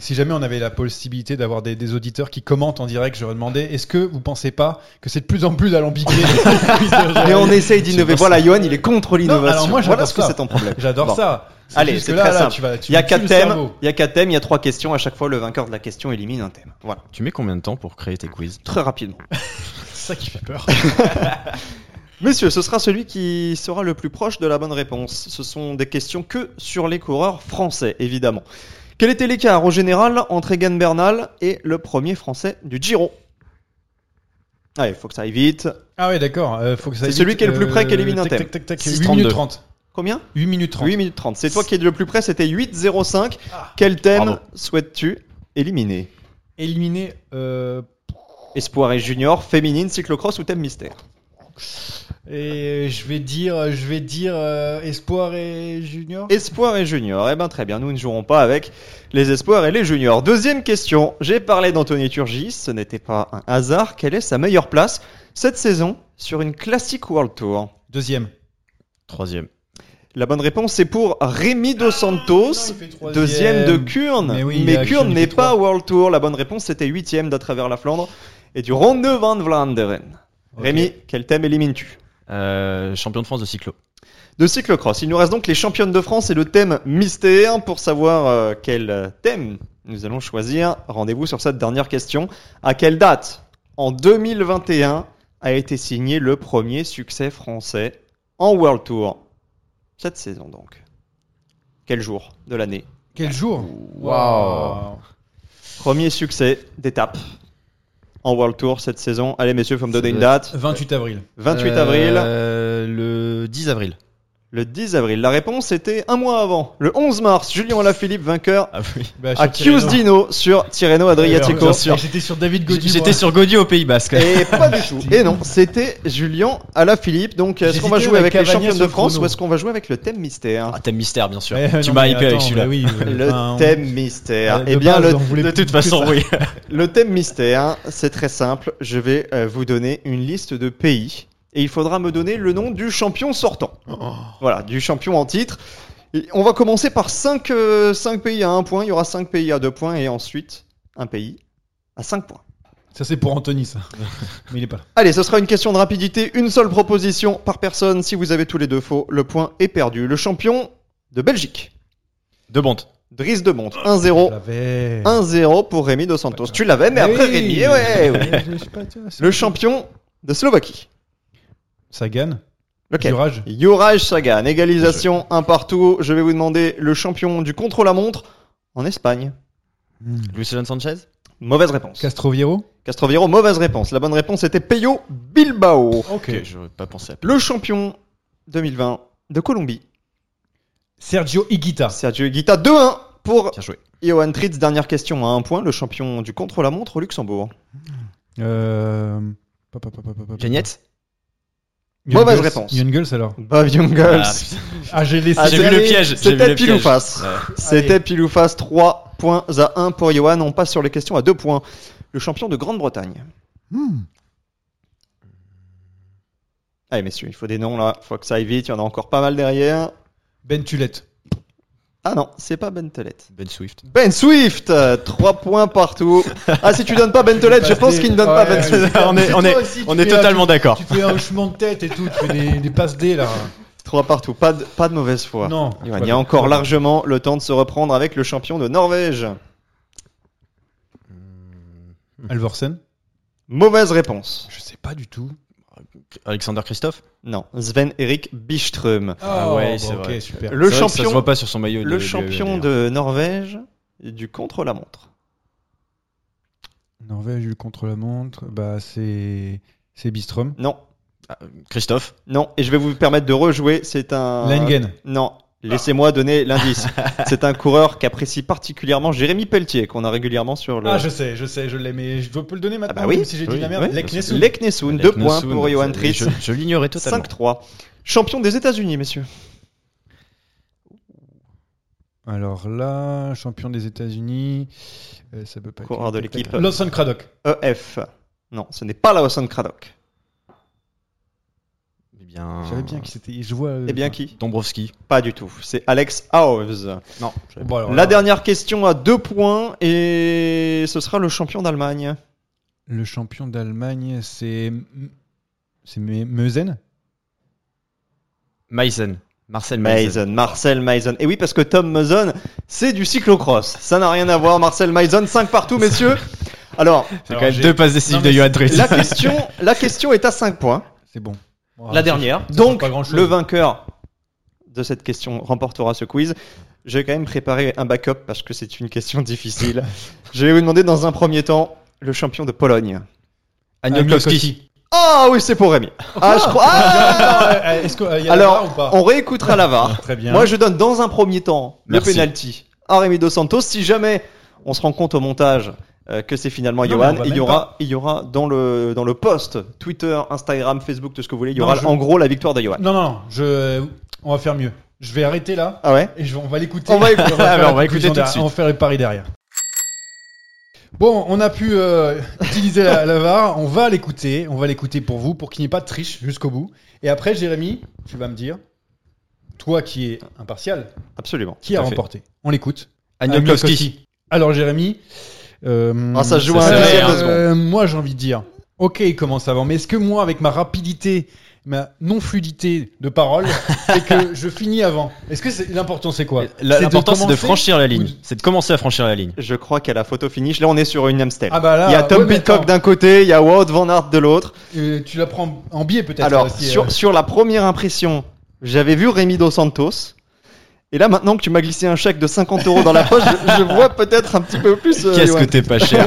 Si jamais on avait la possibilité d'avoir des, des auditeurs qui commentent en direct, j'aurais demandé est-ce que vous pensez pas que c'est de plus en plus alambiqué (laughs) Mais on essaye d'innover. Voilà, Johan, il est contre l'innovation. alors moi, voilà j'adore ce que ça. c'est ton problème. (laughs) J'adore Bon. ça. Allez, c'est là, très là, simple. tu vas- tu il y a quatre thèmes. Il y a quatre thèmes. Il y a trois questions. À chaque fois, le vainqueur de la question élimine un thème. Voilà, Tu mets combien de temps pour créer tes quiz? Très rapidement. (laughs) C'est ça qui fait peur. Messieurs, ce sera celui qui sera le plus proche de la bonne réponse. Ce sont des questions que sur les coureurs français, évidemment. Quel était l'écart au général entre Egan Bernal et le premier français du Giro Allez, faut que ça aille vite. Ah ouais, d'accord. euh, faut que ça C'est celui qui est le plus près qui élimine un thème. Tac, tac, tac, 6, 8 32. minutes 30. Combien 8 minutes 30. 8 minutes 30. C'est toi qui es le plus près, c'était 8-0-5. Ah. Quel thème Bravo. souhaites-tu éliminer Éliminer. euh, Espoir et junior, féminine, cyclocross ou thème mystère? Et je vais dire, je vais dire euh, espoir et junior. Espoir et junior. Eh ben très bien, nous ne jouerons pas avec les espoirs et les juniors. Deuxième question. J'ai parlé d'Anthony Turgis, ce n'était pas un hasard. Quelle est sa meilleure place cette saison sur une classique World Tour? Deuxième. Troisième. La bonne réponse c'est pour Rémi Dos Santos, Ah, troisième. deuxième de Kurn. Mais oui, Kurn n'est pas. World Tour. La bonne réponse c'était huitième d'à travers la Flandre et du Ronde van Vlaanderen. Ok. Rémi, quel thème élimines-tu? Euh, champion de France de cyclo. de cyclocross. Il nous reste donc les championnes de France et le thème mystère. Pour savoir euh, quel thème nous allons choisir, rendez-vous sur cette dernière question. À quelle date, en 2021, a été signé le premier succès français en World Tour? Cette saison donc. Quel jour de l'année? Quel jour? Waouh. Premier succès d'étape en World Tour cette saison. Allez messieurs, faut me donner une date. 28 avril. 28 avril. Euh, le 10 avril. Le 10 avril. La réponse était un mois avant. Le 11 mars, Julien Alaphilippe vainqueur Ah oui. (laughs) Bah, à Tirreno. Chiusdino sur Tirreno Adriatico. J'étais sur David Gaudu. J'étais sur Gaudier au Pays Basque. Et pas du tout. (laughs) Et non, c'était Julien Alaphilippe. Donc, est-ce qu'on va jouer avec avec les sur de France chrono. ou est-ce qu'on va jouer avec le thème mystère? Ah, thème mystère, bien sûr. Tu m'as hypé avec celui-là. bah oui, euh, Le enfin, on- thème mystère. Eh bien, le, De toute façon, oui. (laughs) le thème mystère, c'est très simple. Je vais euh, vous donner une liste de pays et il faudra me donner le nom du champion sortant. Voilà, du champion en titre. Et on va commencer par 5 pays à 1 point. Il y aura 5 pays à 2 points et ensuite un pays à 5 points. Ça c'est pour Anthony ça. (laughs) Mais il est pas là. Allez, ce sera une question de rapidité. Une seule proposition par personne. Si vous avez tous les deux faux, le point est perdu. Le champion de Belgique, De Bonte. Driss de Monte, Je 1-0. l'avais. 1-0 pour Rémi Dos Santos. Tu l'avais, mais après. Rémi. ouais, (laughs) Le champion de Slovaquie. Sagan. Lequel Juraj. Juraj Sagan. Égalisation, un partout. Je vais vous demander le champion du contre-la-montre en Espagne. Luis Leon Sanchez? Mauvaise réponse. Castroviero? Castroviero, mauvaise réponse. La bonne réponse était Peyo Bilbao. Ok. Ok, j'aurais pas pensé à. Le champion 2020 de Colombie. Sergio Higuita. Sergio Higuita, 2-1 pour Bien joué. Johan Tritz. Dernière question à un point. Le champion du contre-la-montre au Luxembourg. Euh... pa, pa, pa, pa, Young Mauvaise Girls. réponse. Young Girls alors. Bob Jungels. Ah, putain. Ah j'ai laissé. Ah, J'ai vu c'était- le piège. C'était le pile ou face. Ouais. C'était pile ou face. 3 points à 1 pour Johan. On passe sur les questions à 2 points. Le champion de Grande-Bretagne. Hmm. Allez messieurs, il faut des noms là. Faut que ça aille vite. Il y en a encore pas mal derrière. Ben Tulette. Ah non, c'est pas Bentelet. Ben Swift. Ben Swift, 3 points partout. (laughs) Ah si tu donnes pas Bentelet, je pense qu'il ne donne pas Ben Swift. on est, on est, aussi, on est totalement un- d'accord. Tu fais un hochement de tête et tout. Tu fais des, des passes D là. 3 partout, pas de, pas de mauvaise foi. Non. Il y a encore largement le temps de se reprendre avec le champion de Norvège. Alvorsen? Mauvaise réponse. Je sais pas du tout. Alexander Christophe. Non, Sven Erik Biström. Ah ouais, bon, c'est ok, vrai. super. Le vrai que Ça se champion, voit pas sur son maillot. le de- champion de Norvège du contre-la-montre. Norvège eu contre la montre. Bah c'est c'est Bistrom. Non, Christophe. non, et je vais vous permettre de rejouer. C'est un. Lengen. Non, laissez-moi donner l'indice. (laughs) c'est un coureur qu'apprécie particulièrement Jérémy Pelletier, qu'on a régulièrement sur le. Ah je sais, je sais, je l'ai, mais je peux le donner maintenant. bah oui, même si j'ai dit la merde. oui. 2 points pour Johan je- Tritz. Je, je l'ignorais totalement. 5-3. Champion des États-Unis, messieurs. Alors là, champion des États-Unis, euh, ça peut pas. être- Coureur de l'équipe. Lawson Craddock. EF. Non, ce n'est pas Lawson Craddock. Eh bien. Je savais bien qui c'était. Je vois. euh, Eh bien qui? Dombrovski. Pas du tout. C'est Alex Hauves. Non. Bon, alors La dernière question à 2 points et ce sera le champion d'Allemagne. Le champion d'Allemagne, c'est c'est Me- Meusen. Meissen. Marcel Meissen. Mason, Marcel Mason. Et oui, parce que Tom Mason, c'est du cyclocross. Ça n'a rien à voir. Marcel Mason, 5 partout, messieurs. (laughs) Alors, C'est Alors, quand même j'ai- deux passes décisives Non, de Johan Tritz. la question, la question est à 5 points. C'est bon. La dernière. ça Donc, le vainqueur de cette question remportera ce quiz. J'ai quand même préparé un backup parce que c'est une question difficile. (laughs) Je vais vous demander dans un premier temps le champion de Pologne. Agnieszkowski. Ah oui, c'est pour Rémi. (laughs) Ah, je crois. Ah (laughs) Ah, Est-ce qu'il y a la VAR ou Alors, pas on réécoutera la VAR. Très bien. Moi, je donne dans un premier temps le penalty à Rémi Dos Santos. Si jamais on se rend compte au montage euh, que c'est finalement Non, Johan. il y aura, il y aura dans le dans le post Twitter, Instagram, Facebook, tout ce que vous voulez, il y Non, aura je- en gros la victoire de Johan. Non, non, je... on va faire mieux. Je vais arrêter là. Ah ouais Et je- on va l'écouter. On va écouter. Ah, (laughs) on va conclusion écouter tout de suite. On va faire les paris derrière. Bon, on a pu euh, (laughs) utiliser la, la VAR. On va l'écouter. On va l'écouter pour vous, pour qu'il n'y ait pas de triche jusqu'au bout. Et après, Jérémy, tu vas me dire, toi qui es impartial, Absolument. qui a fait. remporté? On l'écoute. Agniakowski. Alors, Jérémy. Euh, Ah, ça joue ça un. Euh, Moi, j'ai envie de dire, ok, il commence avant, mais est-ce que moi, avec ma rapidité, ma non-fluidité de parole, (laughs) c'est que je finis avant? Est-ce que c'est- l'important, c'est quoi? L'important, c'est de franchir la ligne. C'est de commencer à franchir la ligne. Je crois qu'à la photo finish, là on est sur une Amstel. Ah bah là, il y a Tom ouais, Pitcock d'un côté, il y a Wout van Aert de l'autre. Euh, tu la prends en biais peut-être Alors, sur, euh. sur la première impression, j'avais vu Rémi Dos Santos. Et là, maintenant que tu m'as glissé un chèque de 50 euros dans la poche, je, je vois peut-être un petit peu plus. euh, Qu'est-ce Johan. que t'es pas cher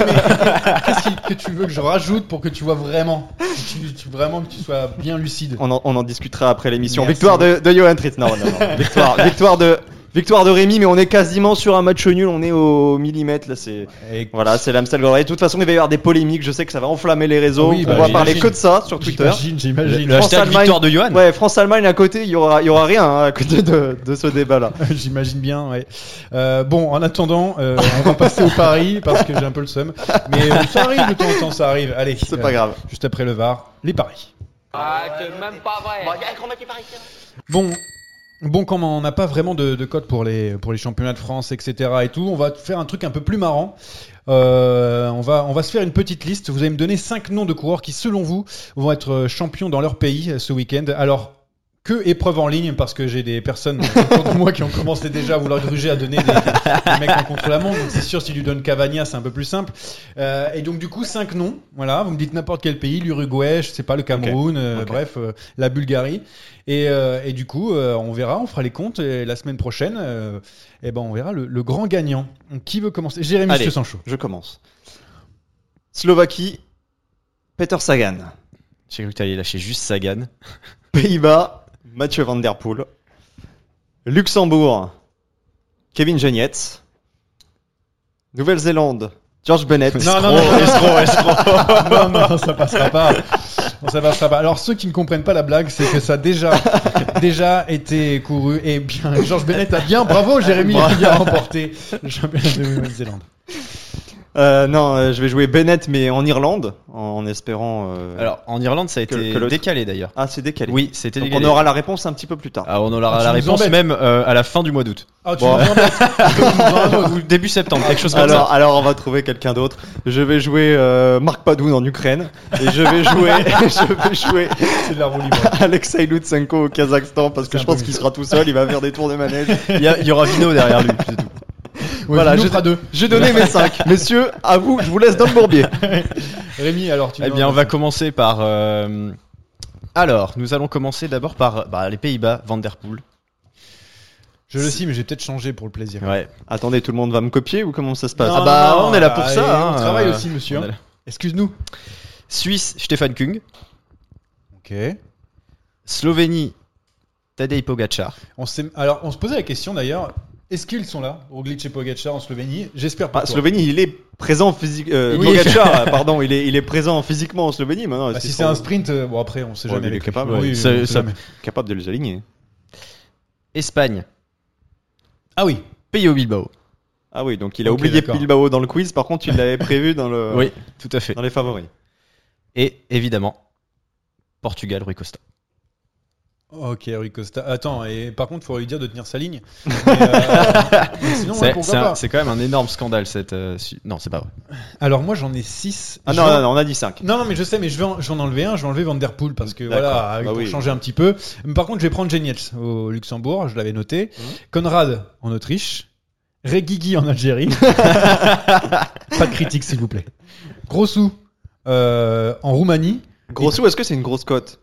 Qu'est-ce qui- que tu veux que je rajoute pour que tu vois vraiment que tu, tu- Vraiment que tu sois bien lucide? On en, on en discutera après l'émission. Merci. Victoire de, de Johan Tritz. Non, non, non. Victoire, victoire de. Victoire de Rémi, mais on est quasiment sur un match nul, on est au millimètre là, c'est Et- voilà, c'est l'Amstel. De toute façon, il va y avoir des polémiques, je sais que ça va enflammer les réseaux, Oui, on bah, va parler que de ça sur Twitter. J'imagine, j'imagine. Le hashtag victoire de Johan. Ouais, France-Allemagne à côté, il y aura, il y aura rien hein, à côté de, de ce débat-là. (laughs) J'imagine bien, ouais. Euh, bon, en attendant, euh, on va passer au pari parce que j'ai un peu le seum. Mais euh, ça arrive de temps en temps, ça arrive. Allez, C'est euh, pas grave. Juste après le VAR, les paris. Ah, c'est même pas vrai. Bon, bon, comme on n'a pas vraiment de, de code pour les, pour les championnats de France, etc. et tout, on va faire un truc un peu plus marrant. Euh, on, va, on va se faire une petite liste. Vous allez me donner cinq noms de coureurs qui, selon vous, vont être euh, champions dans leur pays euh, ce week-end. Alors, que épreuve en ligne, parce que j'ai des personnes (laughs) autour de moi qui ont commencé déjà à vouloir gruger à donner des, des mecs en contre-la-montre. Donc, c'est sûr, si lui donne Cavagna, c'est un peu plus simple. Euh, et donc, du coup, cinq noms. Voilà, vous me dites n'importe quel pays, l'Uruguay, je sais pas, le Cameroun, euh, bref, euh, la Bulgarie. Et, euh, et du coup, euh, on verra, on fera les comptes et la semaine prochaine. euh, et ben, on verra le, le grand gagnant. Qui veut commencer? Jérémy, Allez. chaud. Je commence. Slovaquie, Peter Sagan. J'ai cru que t'allais lâcher juste Sagan. Pays-Bas, Mathieu Van Der Poel. Luxembourg, Kevin Genietz. Nouvelle-Zélande, George Bennett. Non, non, non, escroc, escroc. (laughs) non, non, ça passera pas. Non, ça passera pas. Alors, ceux qui ne comprennent pas la blague, c'est que ça a déjà, déjà été couru. Et bien, Georges Bennett a bien, bravo Jérémy, a bien remporté le championnat de Nouvelle-Zélande. Euh, non, euh, je vais jouer Bennett, mais en Irlande, en espérant. euh, Alors, en Irlande, ça a Que- été que décalé d'ailleurs. Ah, c'est décalé. Oui, c'était Donc décalé. on aura la réponse un petit peu plus tard. Ah, on aura Ah, tu la nous réponse embêtes. même euh, à la fin du mois d'août. Ah, tu Bon. nous embêtes. (laughs) Tu nous embêtes. Ou début septembre, quelque chose comme Alors, ça. alors on va trouver quelqu'un d'autre. Je vais jouer euh, Marc Padoun en Ukraine et je vais jouer, (laughs) (laughs) je vais jouer C'est de la roue libre. Alexei Lutsenko au Kazakhstan parce que C'est je un peu pense qu'il sera tout seul, il va faire des tours de manège. Il y, a- il y aura Vino derrière lui, c'est tout. Ouais, Voilà, je- deux. J'ai donné mes 5. (laughs) Messieurs, à vous, je vous laisse dans le bourbier. (laughs) Rémi, alors tu Eh bien, on va commencer par. euh, Alors, nous allons commencer d'abord par bah, les Pays-Bas, Van Der Poel. Je le sais, mais j'ai peut-être changé pour le plaisir. Ouais. Attendez, tout le monde va me copier ou comment ça se passe? Non, Ah bah, non, on est là pour ça. on hein, travaille euh, aussi, monsieur. on est là. Excuse-nous. Suisse, Stefan Kung. Ok. Slovénie, Tadej Pogacar. On s'est- alors, on se posait la question d'ailleurs. Est-ce qu'ils sont là, Roglic et Pogacar en Slovénie? J'espère pas. Ah, Slovénie, il est présent physiquement. Euh, Oui. Pogacar, (laughs) pardon, il est, il est présent physiquement en Slovénie maintenant. Bah, si c'est un sprint, euh, bon après on sait Ouais, jamais. mais il est capable, Oui, ouais. oui, Ça- on sait ça- jamais. capable de les aligner. Espagne, Ah oui. Peyo Bilbao. Ah oui, donc il a oublié. Bilbao dans le quiz, par contre il l'avait prévu dans, le, (laughs) Oui, tout à fait. dans les favoris. Et évidemment, Portugal, Rui Costa. Ok, Rui Costa. Attends, et par contre, il faudrait lui dire de tenir sa ligne. (laughs) Mais, euh, sinon, C'est pourquoi c'est un- pas c'est quand même un énorme scandale cette. euh, su- Non, c'est pas vrai. Alors moi, j'en ai 6. Ah non, non, non, on a dit 5. Non, non, mais je sais, mais je vais en, j'en enlever un, je vais enlever Van Der Poel parce que D'accord. voilà, Bah pour oui. changer un petit peu. Mais par contre, je vais prendre Genietz au Luxembourg, je l'avais noté. Conrad en Autriche. Reguigui en Algérie. (laughs) pas de critique, s'il vous plaît. Grossou euh, en Roumanie. Gros sou, est-ce que c'est une grosse cote?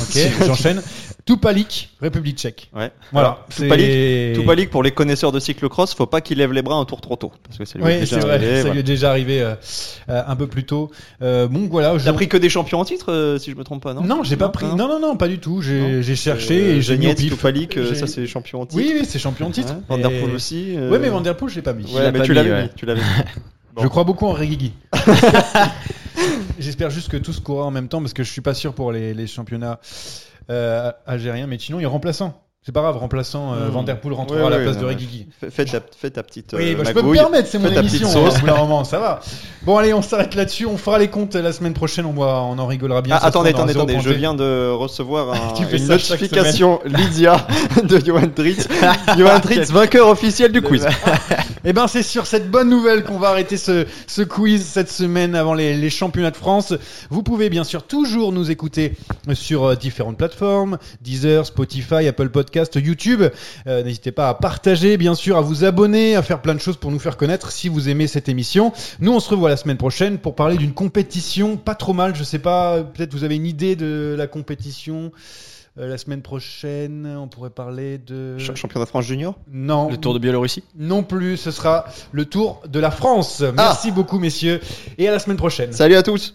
Ok, j'enchaîne. Tupalik, République tchèque. Ouais. Voilà. Alors, Tupalik, pour les connaisseurs de cyclocross, faut pas qu'il lève les bras un tour trop tôt. Parce que ça lui est Oui, déjà c'est vrai, arrivé, ça voilà. lui est déjà arrivé euh, euh, un peu plus tôt. Euh, bon, voilà. T'as pris que des champions en titre, euh, si je me trompe pas, non Non, j'ai pas pris. Non, non, non, pas du tout. J'ai cherché Euh, et j'ai mis au pif. Tupalik, euh, ça c'est les champions en titre. Oui, oui, c'est champion de titre. Ouais. Van Der Et- Poel aussi. euh, Ouais, mais Van Der Poel, je l'ai pas mis. Ouais, mais. Tu l'avais mis. (laughs) Je crois beaucoup en Regigi. (laughs) J'espère juste que tout se courra en même temps parce que je suis pas sûr pour les, les championnats euh, algériens. Mais sinon, il est remplaçant. C'est pas grave, remplaçant euh, Mmh. Van Der Poel rentrera Oui, à la oui, place non, de Regigi. Fais, ta, fais ta petite Oui, euh, bah, je peux me permettre, c'est mon émission. hein, sauce. au moment, ça va. Bon, allez, on s'arrête là-dessus. On fera les comptes la semaine prochaine. On, va, on en rigolera bien. Ah, attendez, attendez, attendez, je viens de recevoir (laughs) un- une notification (laughs) Lydia de Johan Dritz. Johan Dritz, vainqueur officiel du quiz. Eh ben, c'est sur cette bonne nouvelle qu'on va arrêter ce, ce quiz cette semaine avant les, les championnats de France. Vous pouvez bien sûr toujours nous écouter sur euh, différentes plateformes, Deezer, Spotify, Apple Podcast, YouTube. Euh, N'hésitez pas à partager, bien sûr, à vous abonner, à faire plein de choses pour nous faire connaître si vous aimez cette émission. Nous, on se revoit la semaine prochaine pour parler d'une compétition pas trop mal. Je sais pas, peut-être vous avez une idée de la compétition. Euh, la semaine prochaine, on pourrait parler de. Ch- Championnat de France junior? Non. Le Tour de Biélorussie? Non plus, ce sera le Tour de la France. Merci beaucoup, messieurs, et à la semaine prochaine. Salut à tous.